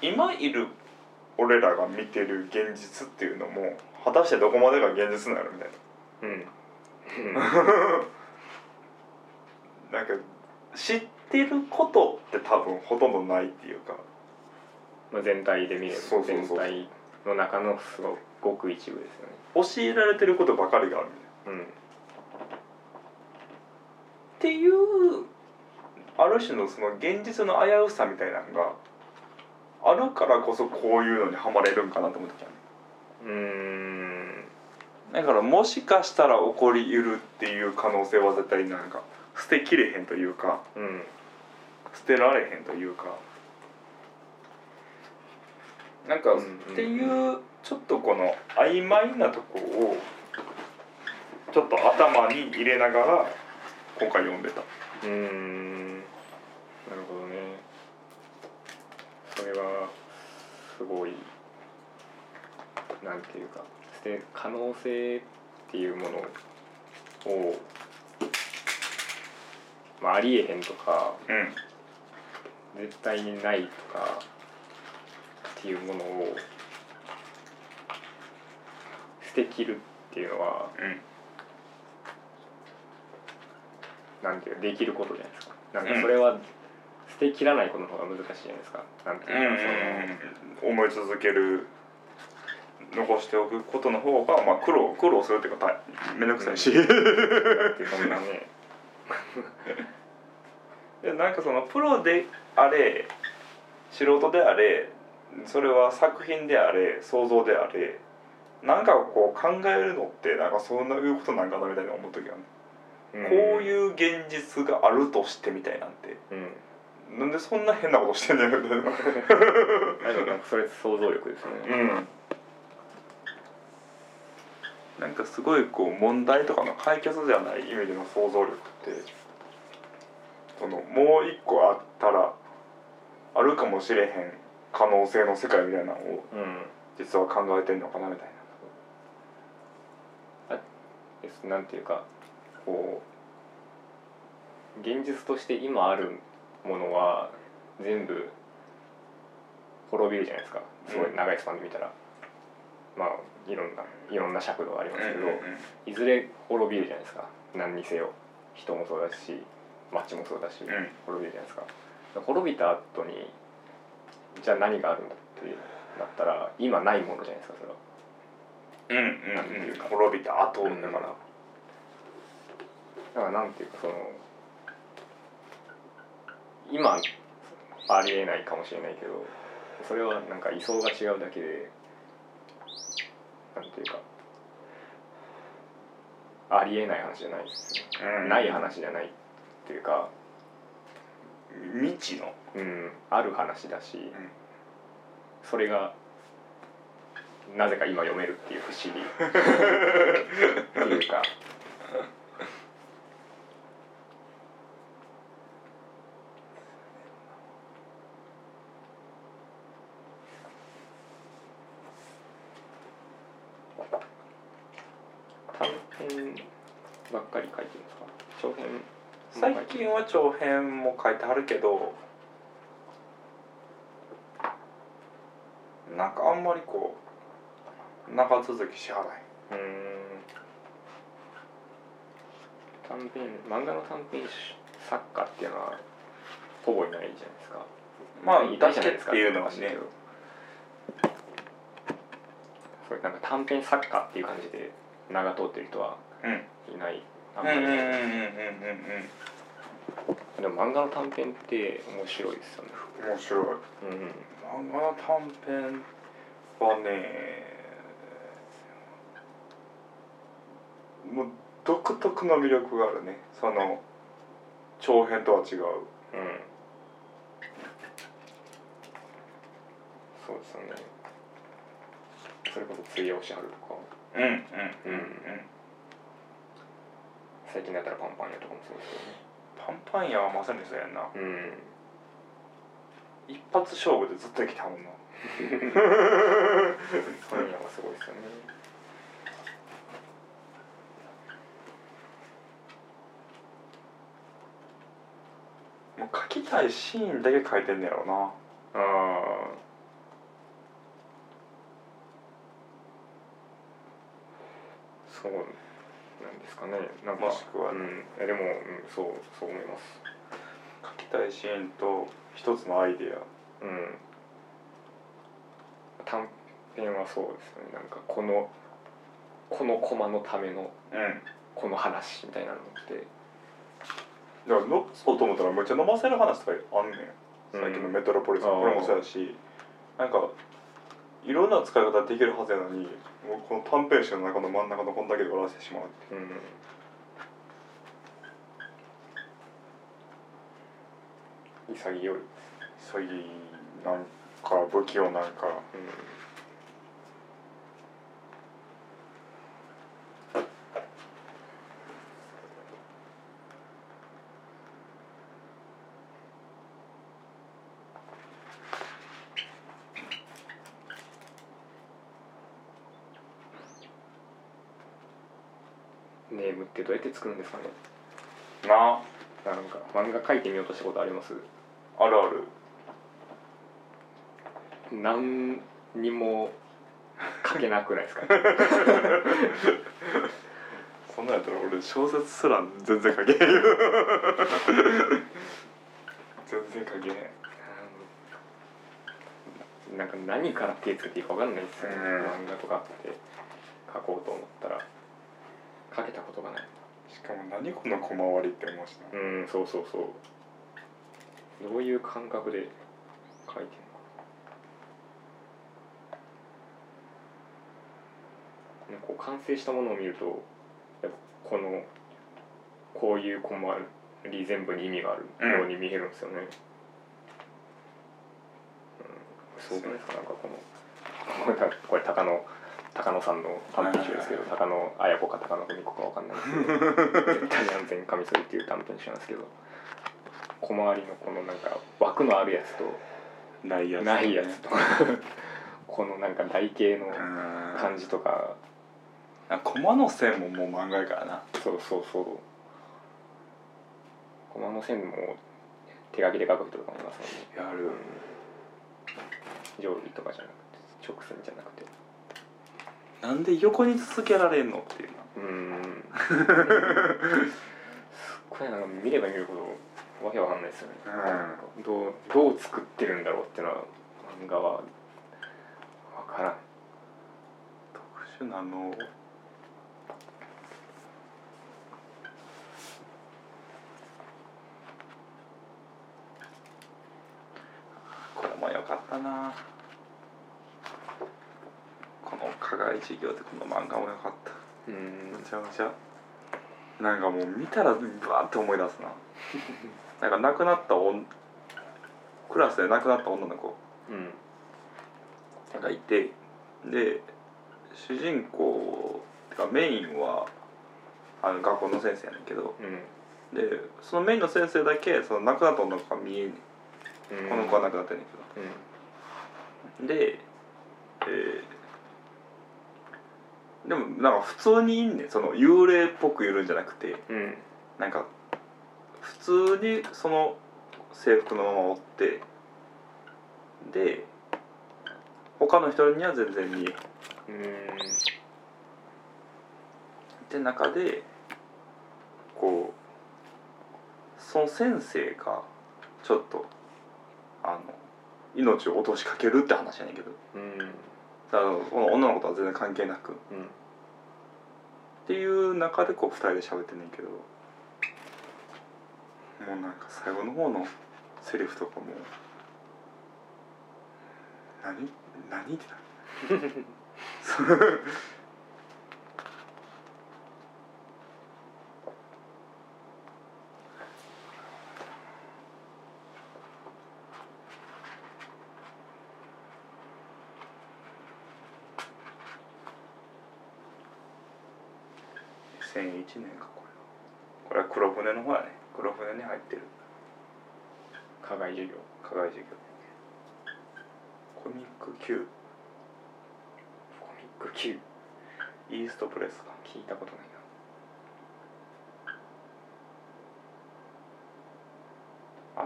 S3: 今いる俺らが見てる現実っていうのも果たしてどこまでが現実なのみたい
S4: うん。
S3: な なんか知ってることって多分ほとんどないっていうか。
S4: まあ全体で見れば全体の中のすごくごく一部ですよね。
S3: 教えられてることばかりがあるみたいな。
S4: うん
S3: っていうある種のその現実の危うさみたいなのがあるからこそこういうのにはまれるんかなと思ってきたね
S4: うーん。
S3: だからもしかしたら起こりうるっていう可能性は絶対なんか捨てきれへんというか
S4: うん。
S3: 捨てられへんというか。なんか
S4: うん。
S3: っていうちょっとこの曖昧なとこをちょっと頭に入れながら今回読んでた。
S4: うーん。なるほどね。それはすごいなんていうか可能性っていうものを、まあ、ありえへんとか
S3: うん。
S4: 絶対にないとかっていうものを捨てきるっていうのは
S3: うん
S4: なんていうかできることじゃないですか。なん
S3: うん。
S4: かそれは捨てきらないことの方が難しいじゃないですか。なんていうかその
S3: 思い続ける残しておくことの方が、まあ、苦労苦労するっていうか大めんどくさいし、
S4: だってそん。なね
S3: でなんかそのプロであれ素人であれそれは作品であれ想像であれなんかこう考えるのってなんかそんないうことなんかなみたいな思う時はね、こう
S4: う
S3: いう現実があるとしてみたいなんて。
S4: ん、うん、
S3: なんでそんな変なことしてんねんみたいな。
S4: なんかそれ想像力ですよね。
S3: うん。なんかすごいこう問題とかの解決じゃない意味での想像力ってそのもう一個あったらあるかもしれへん可能性の世界みたいなのを
S4: うん。
S3: 実は考えてんのかなみたい
S4: ですなんていうかこう現実として今あるものは全部滅びるじゃないですか。すごい長いスパンで見たら、まあいろんないろんな尺度があります
S3: な。
S4: けど、いずれ滅びるじゃないですか。何にせよ人もそうだし街もそうだし、
S3: ん。
S4: 滅びるじゃないですか。滅びた後にじゃあ何があるんだってなったら今ないものじゃないですかそれは。
S3: うんうんうん。うん滅びた後だから。
S4: だからなんていうかその今ありえないかもしれないけどそれはなんか位相が違うだけでなんていうかありえない話じゃないですよね、
S3: うん。
S4: ない話じゃないっていうか
S3: 未知の
S4: うんある話だし、それがなぜか今読めるっていう不思議。っていうか短編ばっかり書いてるんですか長編も書
S3: 最
S4: いてる
S3: 近は長編も書いてあるけどなんかあんまりこう長続きしはらへん。
S4: うーん。短編漫画の短編作家っていうのはほぼいないじゃないですか。
S3: まあ
S4: いたじゃないですか
S3: ていうのはね。
S4: それなんか短編作家っていう感じで名が通ってる人は
S3: うん
S4: いない。あ
S3: うん。んうんうんうんうん
S4: まりいないでも漫画の短編って面白いですよね。
S3: うん面白い。
S4: うん
S3: 漫画の短編はねもう独特の魅力があるね。その長編とは違う。
S4: うん。そうですよね。それこそ「釣り押しはる」とか。
S3: うんうん
S4: うん最近だったら「パンパン屋」とかもそうですけ
S3: パンパン屋はまさにそうやんな。
S4: うん。
S3: 一発勝負でずっと生きたもんな。
S4: パン屋はすごいですよね。
S3: もう書きたいシーンだけ書いてんねやろな。
S4: ああそうなんですかね。なんか
S3: もしくは
S4: うん、いやでも、うん、そうそう思います。
S3: 書きたいシーンと一つのアイデア。
S4: うん。短編はそうですよね。なんかこのこのコマのための
S3: うん。
S4: この話みたいなのって。
S3: だからのそうと思ったらめっちゃ飲ませる話とかあんねん。最近のメトロポリスも
S4: うん
S3: これもそうやし。なんかいろんな使い方できるはずやのにもうこの短編集の中の真ん中のこんだけで終わらせてしまうって
S4: う。ん。潔い、うん、
S3: 急ぎなんか不器用なんか。
S4: ネームってどうやって作るんですかね？
S3: な
S4: なんか漫画描いてみようとしたことあります？
S3: あるある。
S4: 何にも書けなくないですか？
S3: そんなんやったら俺小説すら全然書けへん。よ全然書けへん。
S4: うんなんか何から手つけていいか分かんないですよね、
S3: うん。
S4: 漫画とかって書こうと思ったら書けたことがない
S3: しかも何この小回りって思うしな。
S4: うんそうそうそう。どういう感覚で書いてるの？かなんかこう完成したものを見るとやっぱこのこういう小回り全部に意味があるように見えるんですよね、うん。すごくないですか？なんかこのこれこれ高野高野さんの短編集ですけど高野綾子か高野文子かわかんないですけど絶対に安全カミソリっていう短編集なんですけど小回りのこのなんか枠のあるやつと
S3: ないやつ
S4: ないやつと このなんか台形の
S3: うん
S4: 感じとか。
S3: あコマの線ももう漫画やからな。
S4: そうそうそう。コマの線も手書きで書く人とかもいますもんね。
S3: やる。
S4: 定規とかじゃなくて直線じゃなくて
S3: なんで横に続けられんのっていうな
S4: うーん。すっごいなんか見れば見るほどわけわかんないですよね、
S3: う
S4: どうどう作ってるんだろうっていうのは漫画はわからん。
S3: 特殊なのなこの課外授業でこの漫画もよかった。
S4: うん。
S3: めちゃめちゃ。なんかもう見たらバーって思い出すな。なんか亡くなったおんクラスで亡くなった女の子。
S4: うん。
S3: がいて。で主人公てかメインはあの学校の先生やねんけど。
S4: うん。
S3: でそのメインの先生だけその亡くなった女の子が見えんねん。
S4: うん。
S3: この子は亡くなってんねんけ
S4: うん。
S3: どで、えーでもなんか普通にいんねん。その幽霊っぽくいるんじゃなくて
S4: うん。
S3: なんか普通にその制服のままおってで他の人には全然見えへん。
S4: うん。
S3: って中でこうその先生がちょっとあの命を落としかけるって話やねんけど。
S4: うん。
S3: だからこの女の子とは全然関係なくっ
S4: うん
S3: ていう中でこう2人で喋ってんねんけどもうなんか最後の方のセリフとかも何？何？ってなる 2001年かこれこれは黒船の方やね黒船に入ってる
S4: 課外授業
S3: 課外授業コミック Q
S4: コミック Q
S3: イーストプレスか
S4: 聞いたことない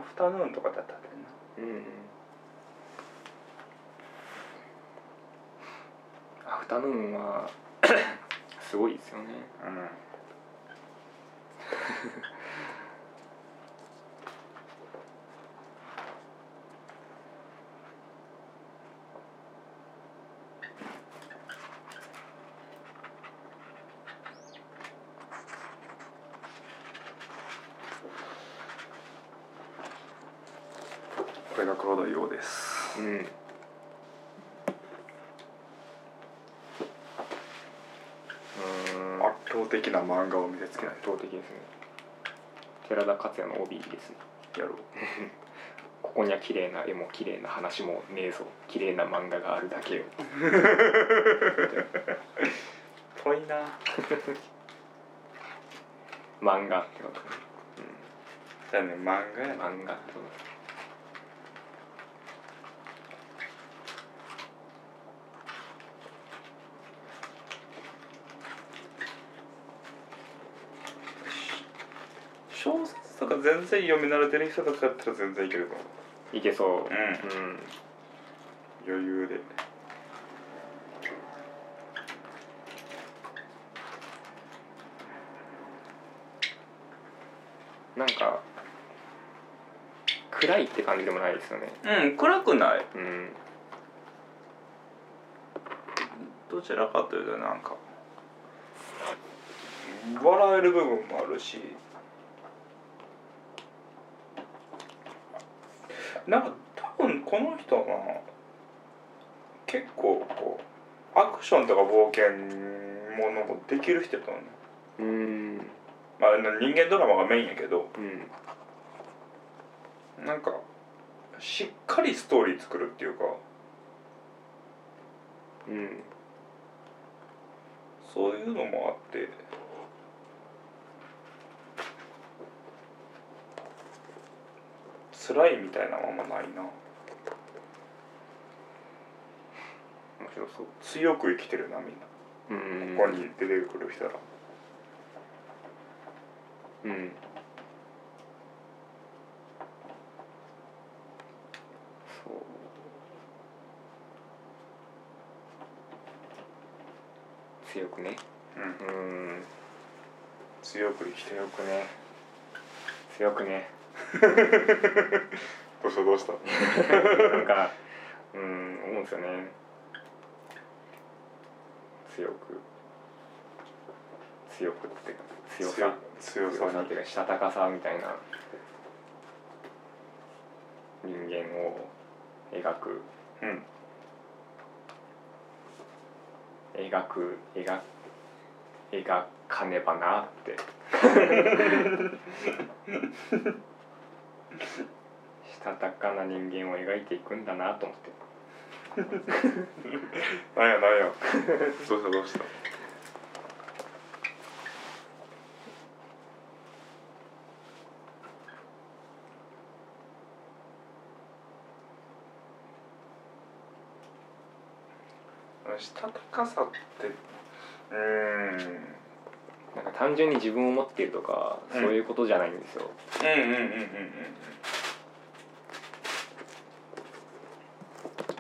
S3: アフタヌーンとかだったんだよ
S4: な。うんアフタヌーンは すごいですよね。
S3: なうんこれが黒田洋です
S4: うんうん
S3: 圧倒的な漫画を見せつけない
S4: 圧倒的ですね。寺田克也の帯ですね。
S3: やろう。
S4: ここには綺麗な絵も綺麗な話もねえぞ。綺麗な漫画があるだけよ。
S3: 遠いな。
S4: 漫画ってことね、
S3: だよね漫画や
S4: 漫画ってこと
S3: 小説とか全然読み慣れてる人とかやったら全然いけると思う。
S4: いけそう。
S3: うん
S4: うん。
S3: 余裕で。
S4: なんか暗いって感じでもないですよね。
S3: うん暗くない。
S4: うん。
S3: どちらかというとなんか笑える部分もあるしなんか多分この人は結構こうアクションとか冒険ものもできる人やと思う。ね
S4: うん。
S3: まあ人間ドラマがメインやけど。
S4: うん。
S3: なんかしっかりストーリー作るっていうか。
S4: うん。
S3: そういうのもあって辛いみたいなのはあんまないな。
S4: 面白そう。
S3: 強く生きてるなみんな。
S4: うん。
S3: ここに出てくる人ら。
S4: うん。強くね。
S3: うん。
S4: うん。
S3: 強く生きてる。
S4: 強くね。強くね
S3: どうしたどうした？
S4: なんかうん思うんですよね。強く。強くって強さ。
S3: 強さ
S4: っていうかしたたかさみたいな。人間を描く。
S3: うん。
S4: 描く描描かねばなって したたかな人間を描いていくんだなと思って。
S3: なんやなんや。どうしたどうした？したたかさってうーん
S4: 単純に自分を持っているとか、
S3: うん。
S4: そういうことじゃないんですよ。
S3: うんうんうんうん。うん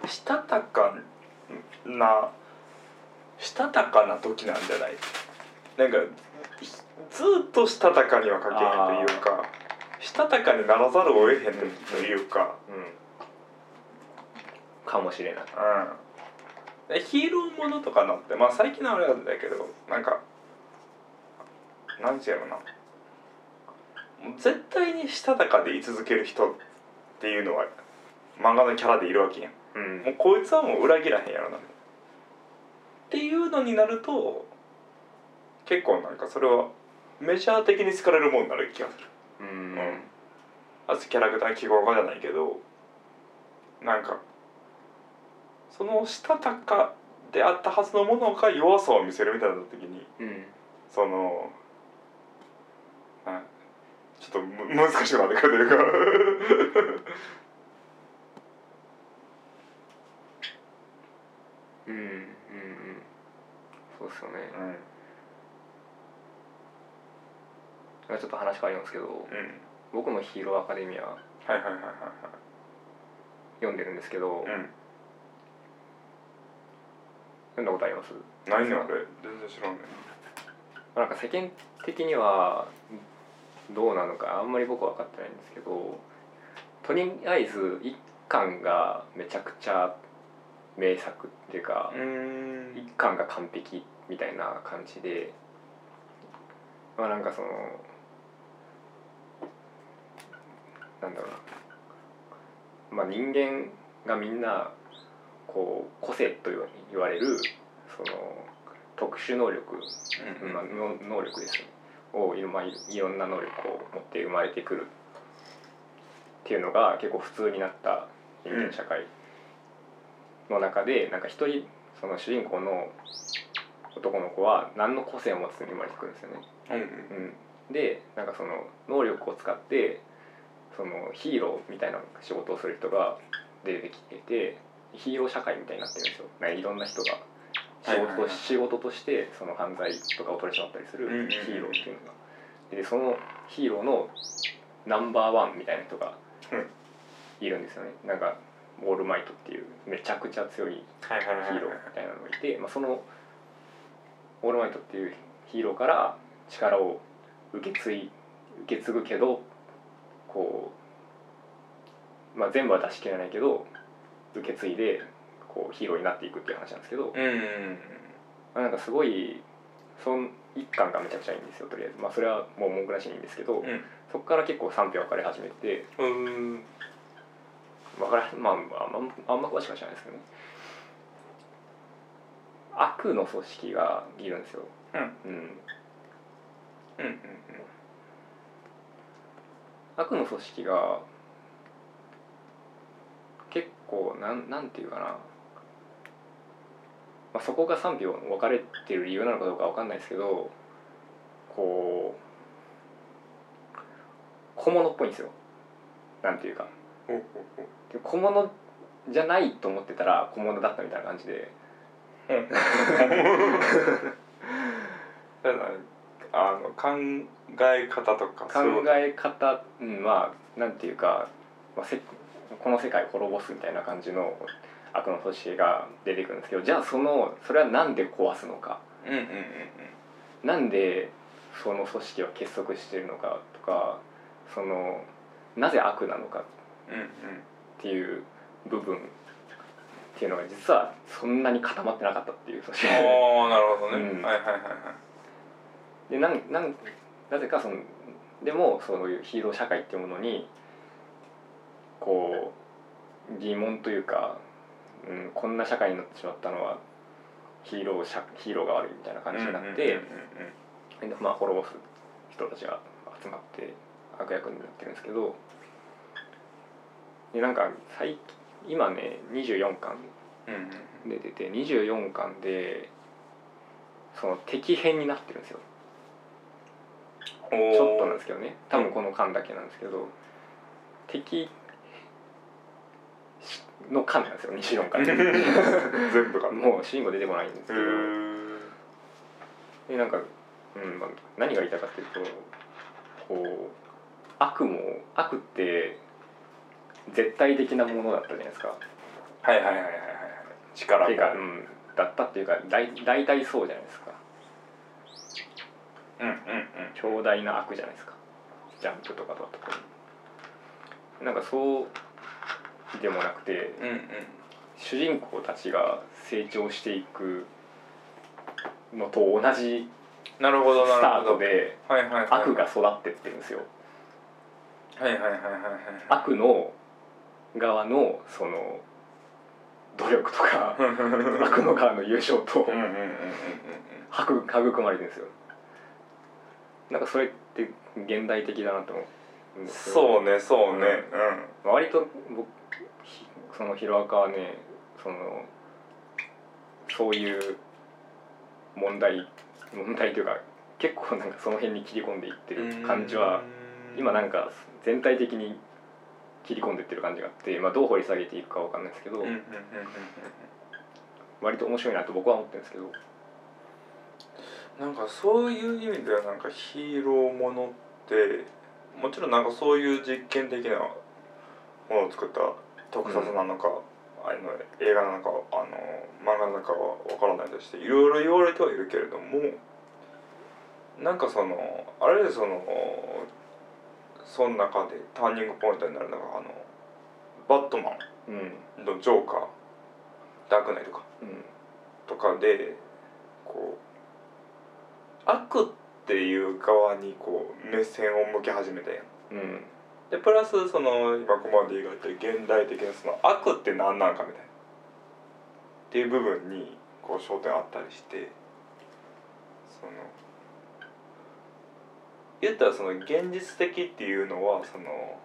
S3: したたかなしたたかな時なんじゃない？なんかずーっとしたたかには書けへんというかしたたかにならざるを得へん時というか。
S4: うん。かもしれない。
S3: うん。でヒーローものとかのってまあ最近のあれなんだけどなんかなんていうのかな。もう絶対にしたたかで居続ける人っていうのは漫画のキャラでいるわけやん。
S4: うん。
S3: もうこいつはもう裏切らへんやろな。っていうのになると結構なんかそれはメジャー的に好かれるもんになる気がする。
S4: うん。
S3: うん。あとキャラクター記号化じゃないけどなんかそのしたたかであったはずのものが弱さを見せるみたいな時に
S4: うん。
S3: そのあちょっとむ難しくなってくるというか。
S4: うんうんうん。そうっすよね。
S3: うん。
S4: ちょっと話変わりますけど
S3: うん。
S4: 僕の「ヒーローアカデミア
S3: はいはいはいはい」
S4: 読んでるんですけど、
S3: はいうん。
S4: 読んだことあります？
S3: 何ねあれ全然知らんね
S4: なんか世間的にはどうなのかあんまり僕は分かってないんですけどとりあえず一巻がめちゃくちゃ名作っていうか、
S3: うん。
S4: 一巻が完璧みたいな感じでまあなんかそのなんだろうな。まあ人間がみんなこう個性と言わ言われるその特殊能力、
S3: うん
S4: まあ、の能力ですねをいろ,、まあ、いいろんな能力を持って生まれてくるっていうのが結構普通になった人間社会の中で、なんか一人その主人公の男の子は何の個性を持つに生まれてくるんですよね。
S3: うん
S4: うん、でなんかその能力を使ってそのヒーローみたいな仕事をする人が出てきててヒーロー社会みたいになってるんですよ。いろんな人が仕事,、仕事としてその犯罪とかを取り締まったりするヒーローっていうのが。でそのヒーローのナンバーワンみたいな人が
S3: うん
S4: いるんですよね。なんかオールマイトっていうめちゃくちゃ強いヒーローみたいなのがいて、まあ、そのオールマイトっていうヒーローから力を受け継い受け継ぐけどこう、まあ、全部は出し切れないけど受け継いでこうヒーローになっていくっていう話なんですけど、
S3: うんうん
S4: まあ、なんかすごいそん一巻がめちゃくちゃいいんですよとりあえず。まあそれはもう文句なしにいいんですけど、
S3: うん。
S4: そこから結構賛否分かれ始めて。
S3: うんうん。
S4: 分からまああんまあんま詳しくは知らないですけどね。悪の組織がいるんですよ、
S3: うん。
S4: うん、
S3: うんうん。
S4: 悪の組織が結構なんなんていうかな、まあ、そこが賛否を分かれてる理由なのかどうかわかんないですけどこう小物っぽいんですよ。なんていうか。小物じゃないと思ってたら小物だったみたいな感じで。
S3: うん。だからあの考え方とか
S4: 考え方、うん、まあなんていうか、まあ、せこの世界を滅ぼすみたいな感じの悪の組織が出てくるんですけどじゃあそのそれはなんで壊すのか？
S3: うんうんうん
S4: なんでその組織は結束してるのかとかそのなぜ悪なのかっ
S3: うんうん
S4: ていう部分っていうのが実はそんなに固まってなかったっていう組織
S3: ああなるほどね、
S4: うん。
S3: はいはいはいはい。
S4: でなんなんなぜかそのでもそういうヒーロー社会っていうものにこう疑問というかうん、こんな社会になってしまったのはヒーロー社ヒーローが悪いみたいな感じになって、まあ滅ぼす人たちが集まって悪役になってるんですけどでなんか最今ね24巻で出て24巻でその敵編になってるんですよちょっとなんですけどね多分この巻だけなんですけど敵の巻なんですよ24巻
S3: 全部が
S4: もう主人公出てこないんですけ
S3: へ
S4: ど
S3: ー。
S4: でなんか、うんまあ、何が言いたいかっていうとこう悪も悪って絶対的なものだったじゃないですか。
S3: はいはいはいはいはい力も。
S4: っていうか、うん、だったっていうか大大体そうじゃないですか。
S3: うんうん
S4: 強大な悪じゃないですか。ジャンプとかと。は特になんかそうでもなくて
S3: うんうん。うん
S4: 主人公たちが成長していくのと同じ
S3: なるほど
S4: スター
S3: なるほど。
S4: トで
S3: はいはいはい。
S4: 悪が育ってってるんですよ。
S3: はいはいはいはいはい
S4: 悪の側のその努力とか
S3: うんうんうんうん
S4: 悪の側の優勝と
S3: うんうんうんうん
S4: 育育まれてるんですよ。なんかそれって現代的だなと思うんですけど。
S3: そうねそうね。
S4: 割と僕ひそのヒロアカはねそのそういう問題問題というか結構なんかその辺に切り込んでいって
S3: うん
S4: る感じは今なんか全体的に切り込んでいってる感じがあって、まあ、どう掘り下げていくかわかんないですけど、割と面白いなと僕は思ってるんですけど。
S3: なんかそういう意味ではなんかヒーローものってもちろんなんかそういう実験的なものを作った特撮なのか、あの映画なのかあの漫画なのかは分からないとしていろいろ言われてはいるけれどもなんかそのあれでそのその中でターニングポイントになるのがあのバットマ
S4: うん
S3: ンのジョーカーダークナイトか
S4: うん
S3: とかでこう悪っていう側にこう目線を向け始めたやん。
S4: うん
S3: でプラスその今コマディが言った現代的なその悪って何なんかみたいな。っていう部分にこう焦点あったりしてその言ったらその現実的っていうのはその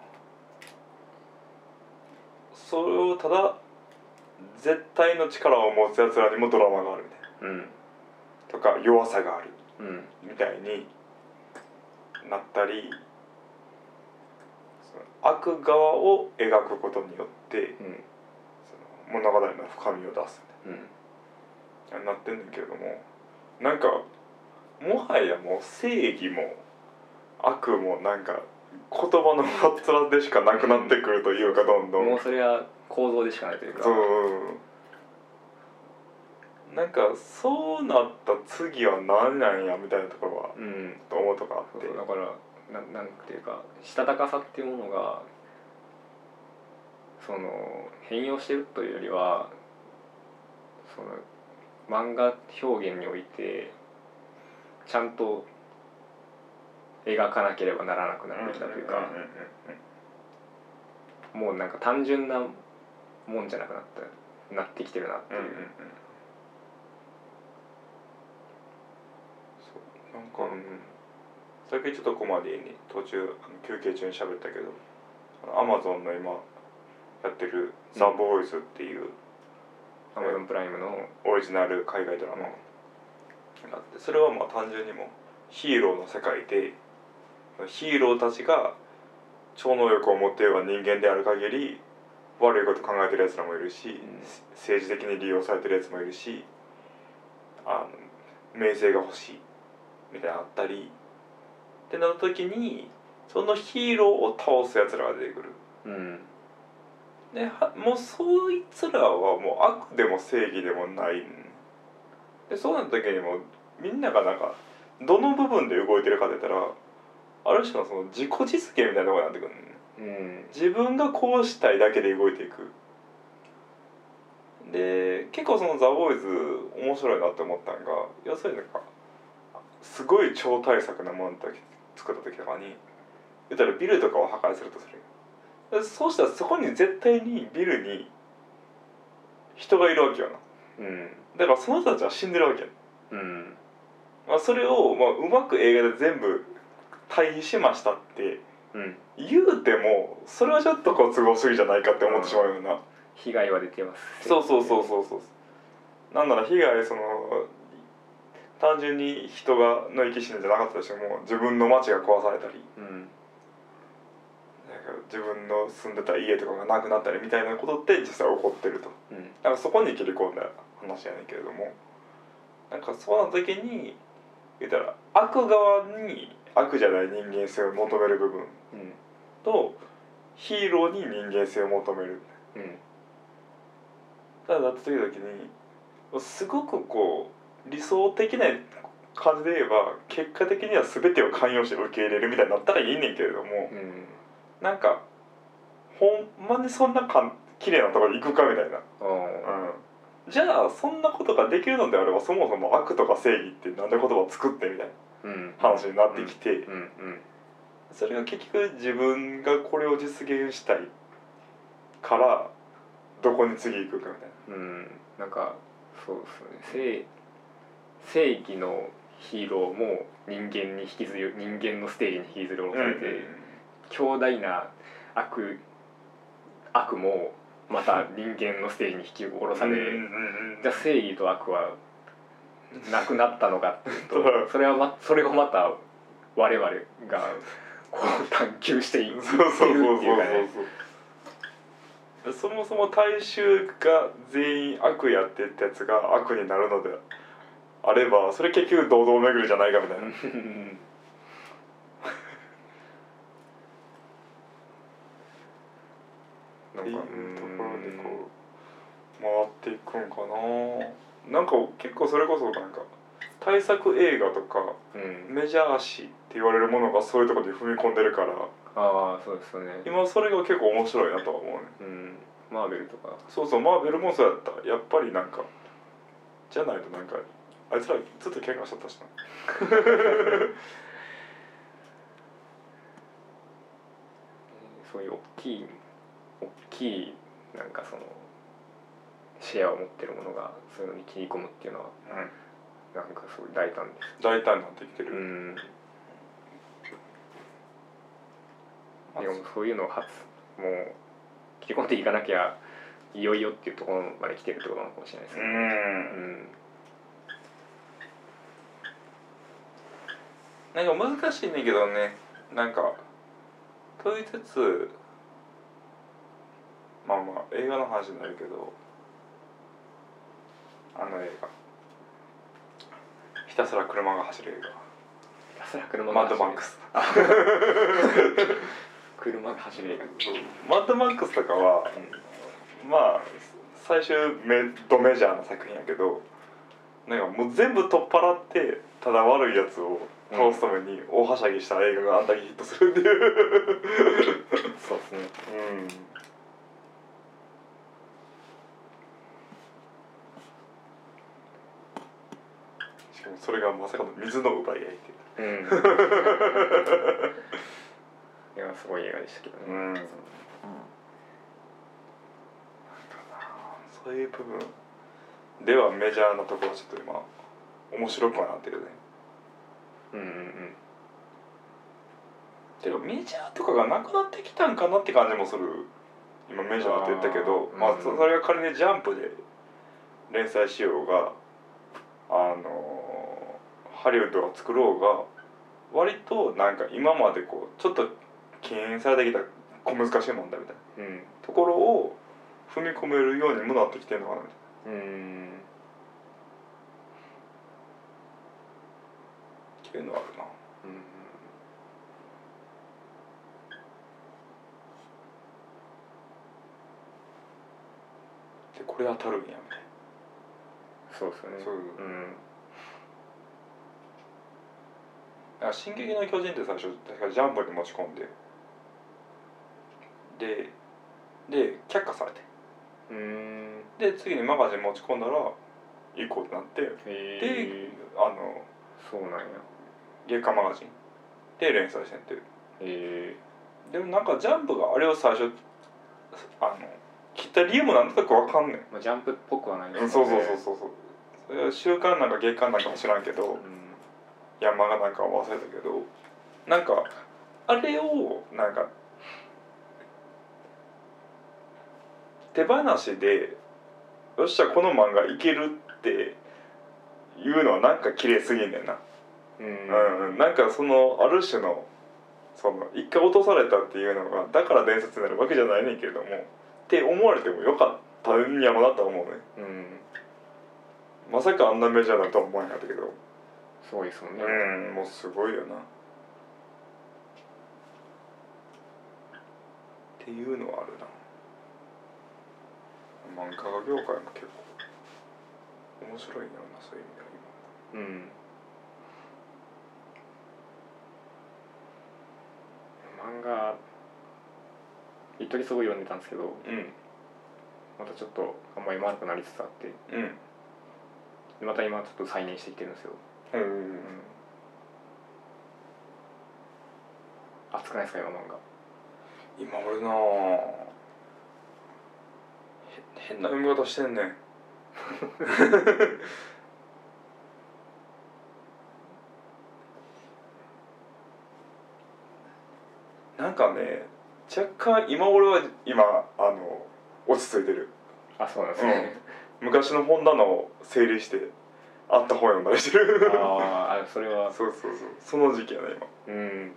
S3: それをただ絶対の力を持つやつらにもドラマがあるみたいな。
S4: うん。
S3: とか弱さがある
S4: うん。
S3: みたいになったり悪側を描くことによって
S4: うん。
S3: その物語の深みを出す
S4: うん
S3: みたいになってんねんけれどもなんかもはやもう正義も悪もなんか言葉のはつらでしかなくなってくるというかどんどん。
S4: もうそれは構造でしかないというか。
S3: そうなんかそうなった次は何なんやみたいなところは
S4: うん。
S3: と思うとかあって。
S4: だからななんていうかしたたかさっていうものがその変容してるというよりはその漫画表現においてちゃんと描かなければならなくなってきたというかもうなんか単純なもんじゃなくなったなってきてるなっていう。
S3: うんうんうん。そう。なんか、うん、さっきちょっとコマディに途中休憩中に喋ったけどアマゾンの今やってる「ザ・ボーイズっていう
S4: アマゾンプライムの
S3: オリジナル海外ドラマがあってそれはまあ単純にもうヒーローの世界でヒーローたちが超能力を持っていれば人間である限り悪いこと考えてるやつらもいるし、政治的に利用されてるやつもいるしあの名声が欲しいみたいなのあったりってなった時にそのヒーローを倒すやつらが出てくる。
S4: うん。
S3: ではもうそいつらはもう悪でも正義でもない。んでそうなった時にもうみんながなんかどの部分で動いてるかって言ったらある種のその自己実現みたいなところになってくる
S4: うん。
S3: 自分がこうしたいだけで動いていく。で結構その「ザ・ボーイズ面白いなって思ったのが要するになんかすごい超大作なものだけ作った時とかに言ったらビルとかを破壊するとするでそうしたらそこに絶対にビルに人がいるわけよな。
S4: うん。
S3: だからその人たちは死んでるわけや、
S4: うん。
S3: まあ、それを、まあ、うまく映画で全部対比しましたって
S4: うん。
S3: 言うてもそれはちょっとこう都合主義じゃないかって思ってしまうよな、
S4: 被害は出てます。
S3: そうそうそうそうそう。なんなら被害その単純に人がの生き死にじゃなかったとしても自分の町が壊されたり
S4: うん。
S3: なんか自分の住んでた家とかがなくなったりみたいなことって実際起こってると。
S4: うん。
S3: なんかそこに切り込んだ話やねんけれどもなんかそうなった時に言ったら悪側に悪じゃない人間性を求める部分
S4: うん。
S3: とヒーローに人間性を求める。
S4: うん。
S3: ただなった時々にすごくこう理想的な感じで言えば結果的には全てを寛容して受け入れるみたいになったらいいねんけれども
S4: うん
S3: なんかほんまにそんなかん綺麗なところに行くかみたいな、うん、じゃあそんなことができるのであればそもそも悪とか正義ってなんで言葉を作ってみたいな。話になってきて。
S4: うんうん
S3: それが結局自分がこれを実現したいからどこに次行くかみたいな。
S4: うん。なんかそうですね。正正義のヒーローも人間に引きずり人間のステージに引きずり下ろされて、強大な悪悪もまた人間のステージに引き下ろされ、じゃあ正義と悪はなくなったのかっていう
S3: そう。
S4: とそれは、ま、それをまた我々がこう探求していい
S3: そうそうそうそうそう
S4: っていう。かね
S3: そもそも大衆が全員悪やってったやつが悪になるのであればそれ結局堂々巡りじゃないかみたいな。
S4: うん
S3: っていうとこ
S4: うん
S3: ろでこう回っていくんかな。なんか結構それこそなんか大作映画とか
S4: うん。
S3: メジャー誌って言われるものがそういうところに踏み込んでるから
S4: ああそうですよね。
S3: 今それが結構面白いなとは思うね。
S4: うん。マーベルとか。
S3: そうそうマーベルもそうやった。やっぱりなんかじゃないとなんかあいつらずっと喧嘩しちゃったしな。
S4: そういう大きい大きいなんかそのシェアを持ってるものがそういうのに切り込むっていうのは
S3: うん。
S4: なんかすごい大胆で
S3: 大胆になってきてる、
S4: すうん。
S3: まあ
S4: でもそういうのを初もう切り込んでいかなきゃいよいよっていうところまで来てるってことなのかもしれないですね。
S3: うん
S4: うん
S3: なんか難しいねんけどね。なんか問いつつまあまあ映画の話になるけどあの映画。ひたすら車が走る映
S4: ひたすら車
S3: 画マッドマックス。
S4: 車が走る映画。
S3: マッドマックスとかはまあ最終メドメジャーな作品やけどなんかもう全部取っ払ってただ悪いやつを倒すために大はしゃぎした映画があんだけヒットするっていう
S4: そうですね
S3: うん。しかもそれがまさかの水の奪い合いっていう
S4: うんいやすごい映画でしたけどね
S3: うんなんかなそういう部分。ではメジャーなところはちょっと今面白くはなってるね。
S4: うんうんうん。
S3: てかメジャーとかがなくなってきたんかなって感じもする。今メジャーって言ったけどまあ
S4: あーうん。
S3: そそれが仮にジャンプで連載しようがあのハリウッドが作ろうが割となんか今までこうちょっと敬遠されてきた小難しい問題みたいな。
S4: うん。
S3: ところを踏み込めるようにもなってきてるのかなみたいな。
S4: うん
S3: っていうのはあるな。
S4: うん。
S3: でこれ当たるんやみたい
S4: そうですよね。
S3: そう
S4: うん。
S3: な「進撃の巨人」って最初確かジャンプに持ち込んで。でで却下されて。
S4: うん。
S3: で次にマガジン持ち込んだら行こうってなって。
S4: へ
S3: で
S4: え
S3: あの
S4: そうなんや
S3: 月刊マガジンで連載してんて
S4: へえ
S3: でもなんかジャンプがあれを最初あの切った理由もなんとなくわかんねん
S4: まあ、ジャンプっぽくはない
S3: そうそうそうそうそう。それは週刊なんか月刊なんかも知らんけど
S4: うん。
S3: 山がなんか忘れたけどなんかあれをなんか手放しでよっしゃこの漫画いけるっていうのはなんか綺麗すぎんねんな、
S4: うん。
S3: なんかそのある種のその一回落とされたっていうのがだから伝説になるわけじゃないねんけれどもって思われてもよかったんやろなとは思うね。
S4: うん。
S3: まさかあんなメジャーだとは思わなかったけど。
S4: すごいですもんね、
S3: うんもうすごいよな。っていうのはあるな。漫画家業界も結構面白いんやろなそういう意味では
S4: うん漫画一時すごい読んでたんですけど
S3: 今
S4: またちょっとあんまり悪くなりつつあって
S3: うん。うん
S4: でまた今ちょっと再燃してきてるんですよ、
S3: うん
S4: うん、熱くないですか今漫画？
S3: 今俺なあへ変な読み方してんねん なんかね若干今俺は今あの落ち着いてる。
S4: あそうなんですね、
S3: 昔の本棚を整理してあった本読んだりしてる。
S4: あーあそれは。
S3: そうそうそう。その時期やね今。
S4: うん。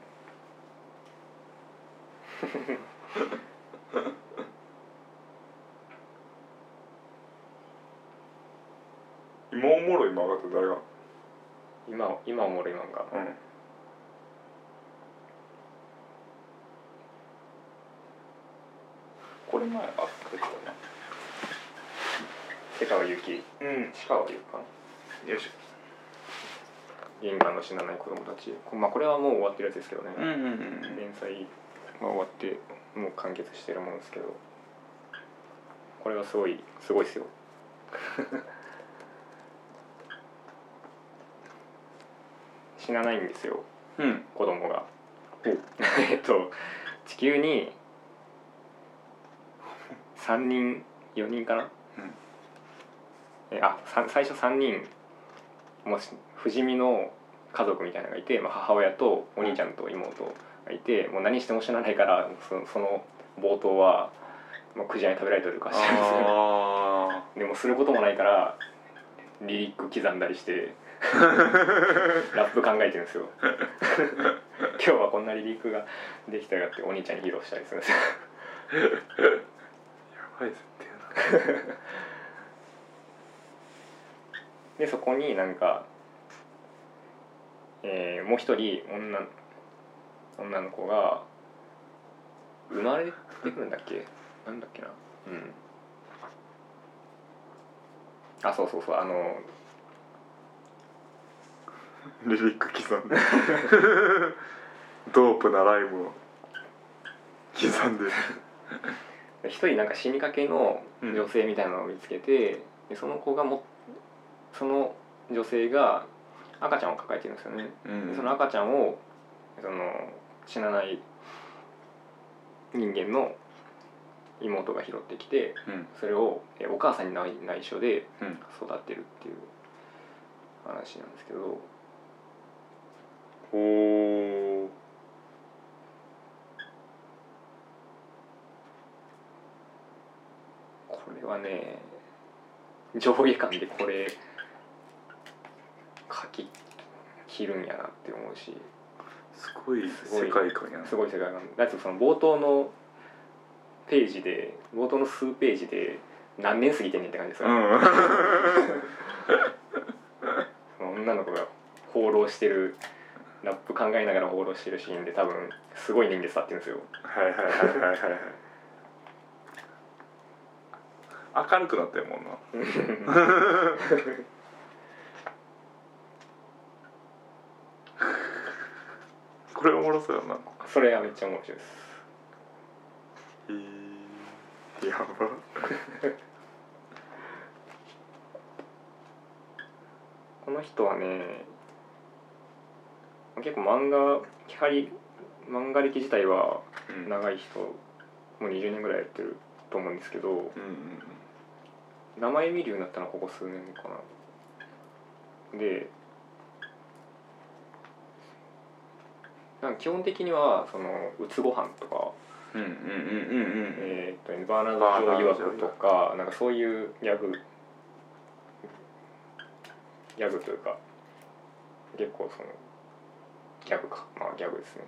S3: 今おもろい漫画って誰が？
S4: 今今おもろい漫画。
S3: うんこれ前あったけどな
S4: 瀬川由紀
S3: うん。
S4: 石川由紀かな。
S3: よいし
S4: 銀河の死なない子供たち。こまあこれはもう終わってるやつですけどね、
S3: ょうんうんうん。
S4: 連載が終わってもう完結してるもんですけど。これはすごいすごいですよ。死なないんですよ。
S3: うん。
S4: 子供が。え っと地球に3人4人かな、
S3: うん。
S4: えあさ最初3人もし不死身の家族みたいなのがいて、まあ、母親とお兄ちゃんと妹がいてもう何しても死なないからそその冒頭はもうクジラに食べられてるかしてるんですでもすることもないからリリック刻んだりして ラップ考えてるんですよ。今日はこんなリリックができたよってお兄ちゃんに披露したりするんですよ
S3: ーやばい設定やな
S4: でそこになんか、えーもう一人女女の子が生まれてくるんだっけ？なんだっけな？うん。あそうそうそうあの
S3: リリック刻んで。ドープなライムを刻んで
S4: 一人なんか死にかけの女性みたいなのを見つけて、でその子がもその女性が赤ちゃんを抱えてるんですよね、
S3: うん。
S4: でその赤ちゃんをその死なない人間の妹が拾ってきて
S3: うん。
S4: それをえお母さんに内内緒で
S3: うん。
S4: 育ってるっていう話なんですけど。
S3: おー
S4: これはね上下感でこれ書き切るんやなって思うし。
S3: すごい世界観やな。
S4: すごい世界観。だってその冒頭のページで冒頭の数ページで何年過ぎてんねんって感じですよ、
S3: うん。
S4: その女の子が放浪してるラップ考えながら放浪してるシーンで多分すごい年月経ってるんですよ。
S3: はいはいはいはいはいはい明るくなったよもんなこれおもろそうやな。
S4: それはめっちゃ面白いです。
S3: えー、やば。
S4: この人はね結構漫画キャリ漫画歴自体は
S3: うん。
S4: 長い人もう20年ぐらいやってると思うんですけど
S3: うんうん
S4: 名前見るようになったのはここ数年かな。でなんか基本的にはそのうつご飯とか、えーっとねバーナード・ジョー曰くとかなんかそういうギャグギャグというか結構そのギャグか。まあギャグですね。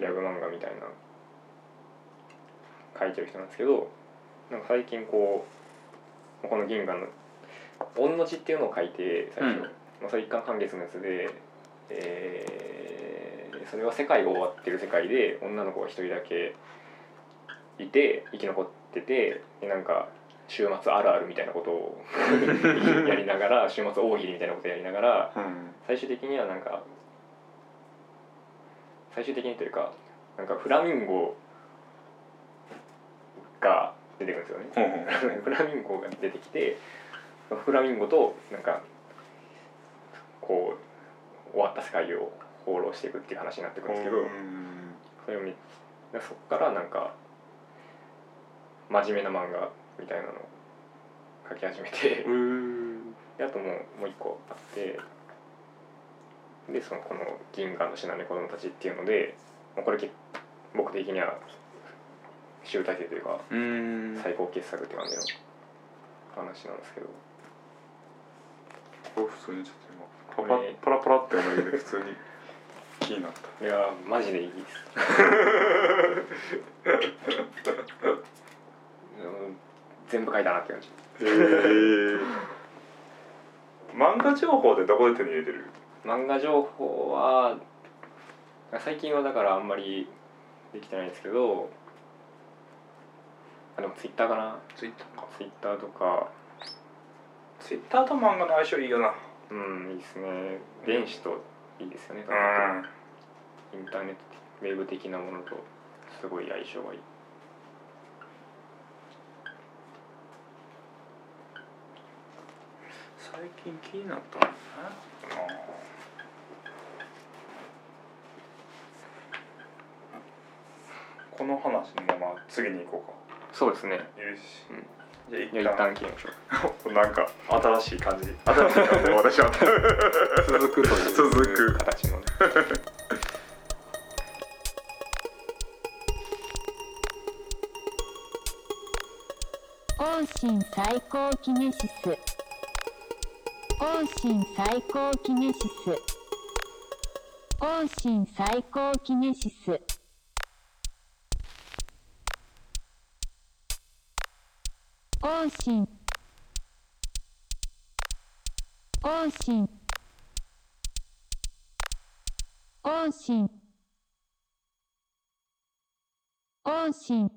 S4: ギャグ漫画みたいな書いてる人なんですけどなんか最近こうこの銀河の「御の字」っていうのを書いて最初、
S3: うん。
S4: まあ、それ一貫完結のやつで、えーそれは世界が終わってる世界で女の子が一人だけいて生き残っててでなんか週末あるあるみたいなことを やりながら週末大喜利みたいなことやりながら
S3: うん。
S4: 最終的にはなんか最終的にというかなんかフラミンゴが出てくるんですよね。
S3: ほうほう
S4: フラミンゴが出てきてフラミンゴとなんかこう終わった世界を放浪していくっていう話になってくるんですけど
S3: うん。
S4: それを見そこからなんか真面目な漫画みたいなのを描き始めて
S3: うん。
S4: であともうもう一個あってでそのこの「銀河の死なね子供たち」っていうのでもうこれけ僕的には集大成というか
S3: うん。
S4: 最高傑作って感じの話なんですけど。
S3: これ普通にちょっと今パパパラパラって思いで普通に 気になった。
S4: いやーマジでいいです。うん全部書いたなって感じ。
S3: へえ漫画情報ってどこで手に入れてる？
S4: 漫画情報は最近はだからあんまりできてないんですけどあでもツイッターかな。
S3: ツイッターか。
S4: ツイッターとか。
S3: ツイッターと漫画の相性いいよな。
S4: うんいいですね。電子といいですよね、
S3: うん。
S4: インターネットウェブ的なものとすごい相性がいい。
S3: 最近気になったのねこの話のまま次に行こう
S4: そうですね。
S3: かよし、
S4: うん。
S3: じゃあ
S4: いや一
S3: 一旦
S4: 旦切りましょう。
S3: なんか新しい感じ。新しい感じ私は
S4: 続くという
S3: 続く
S4: 形のね。
S1: 王神最高キネシス。王神最高キネシス王神最高キネシス音信音信音信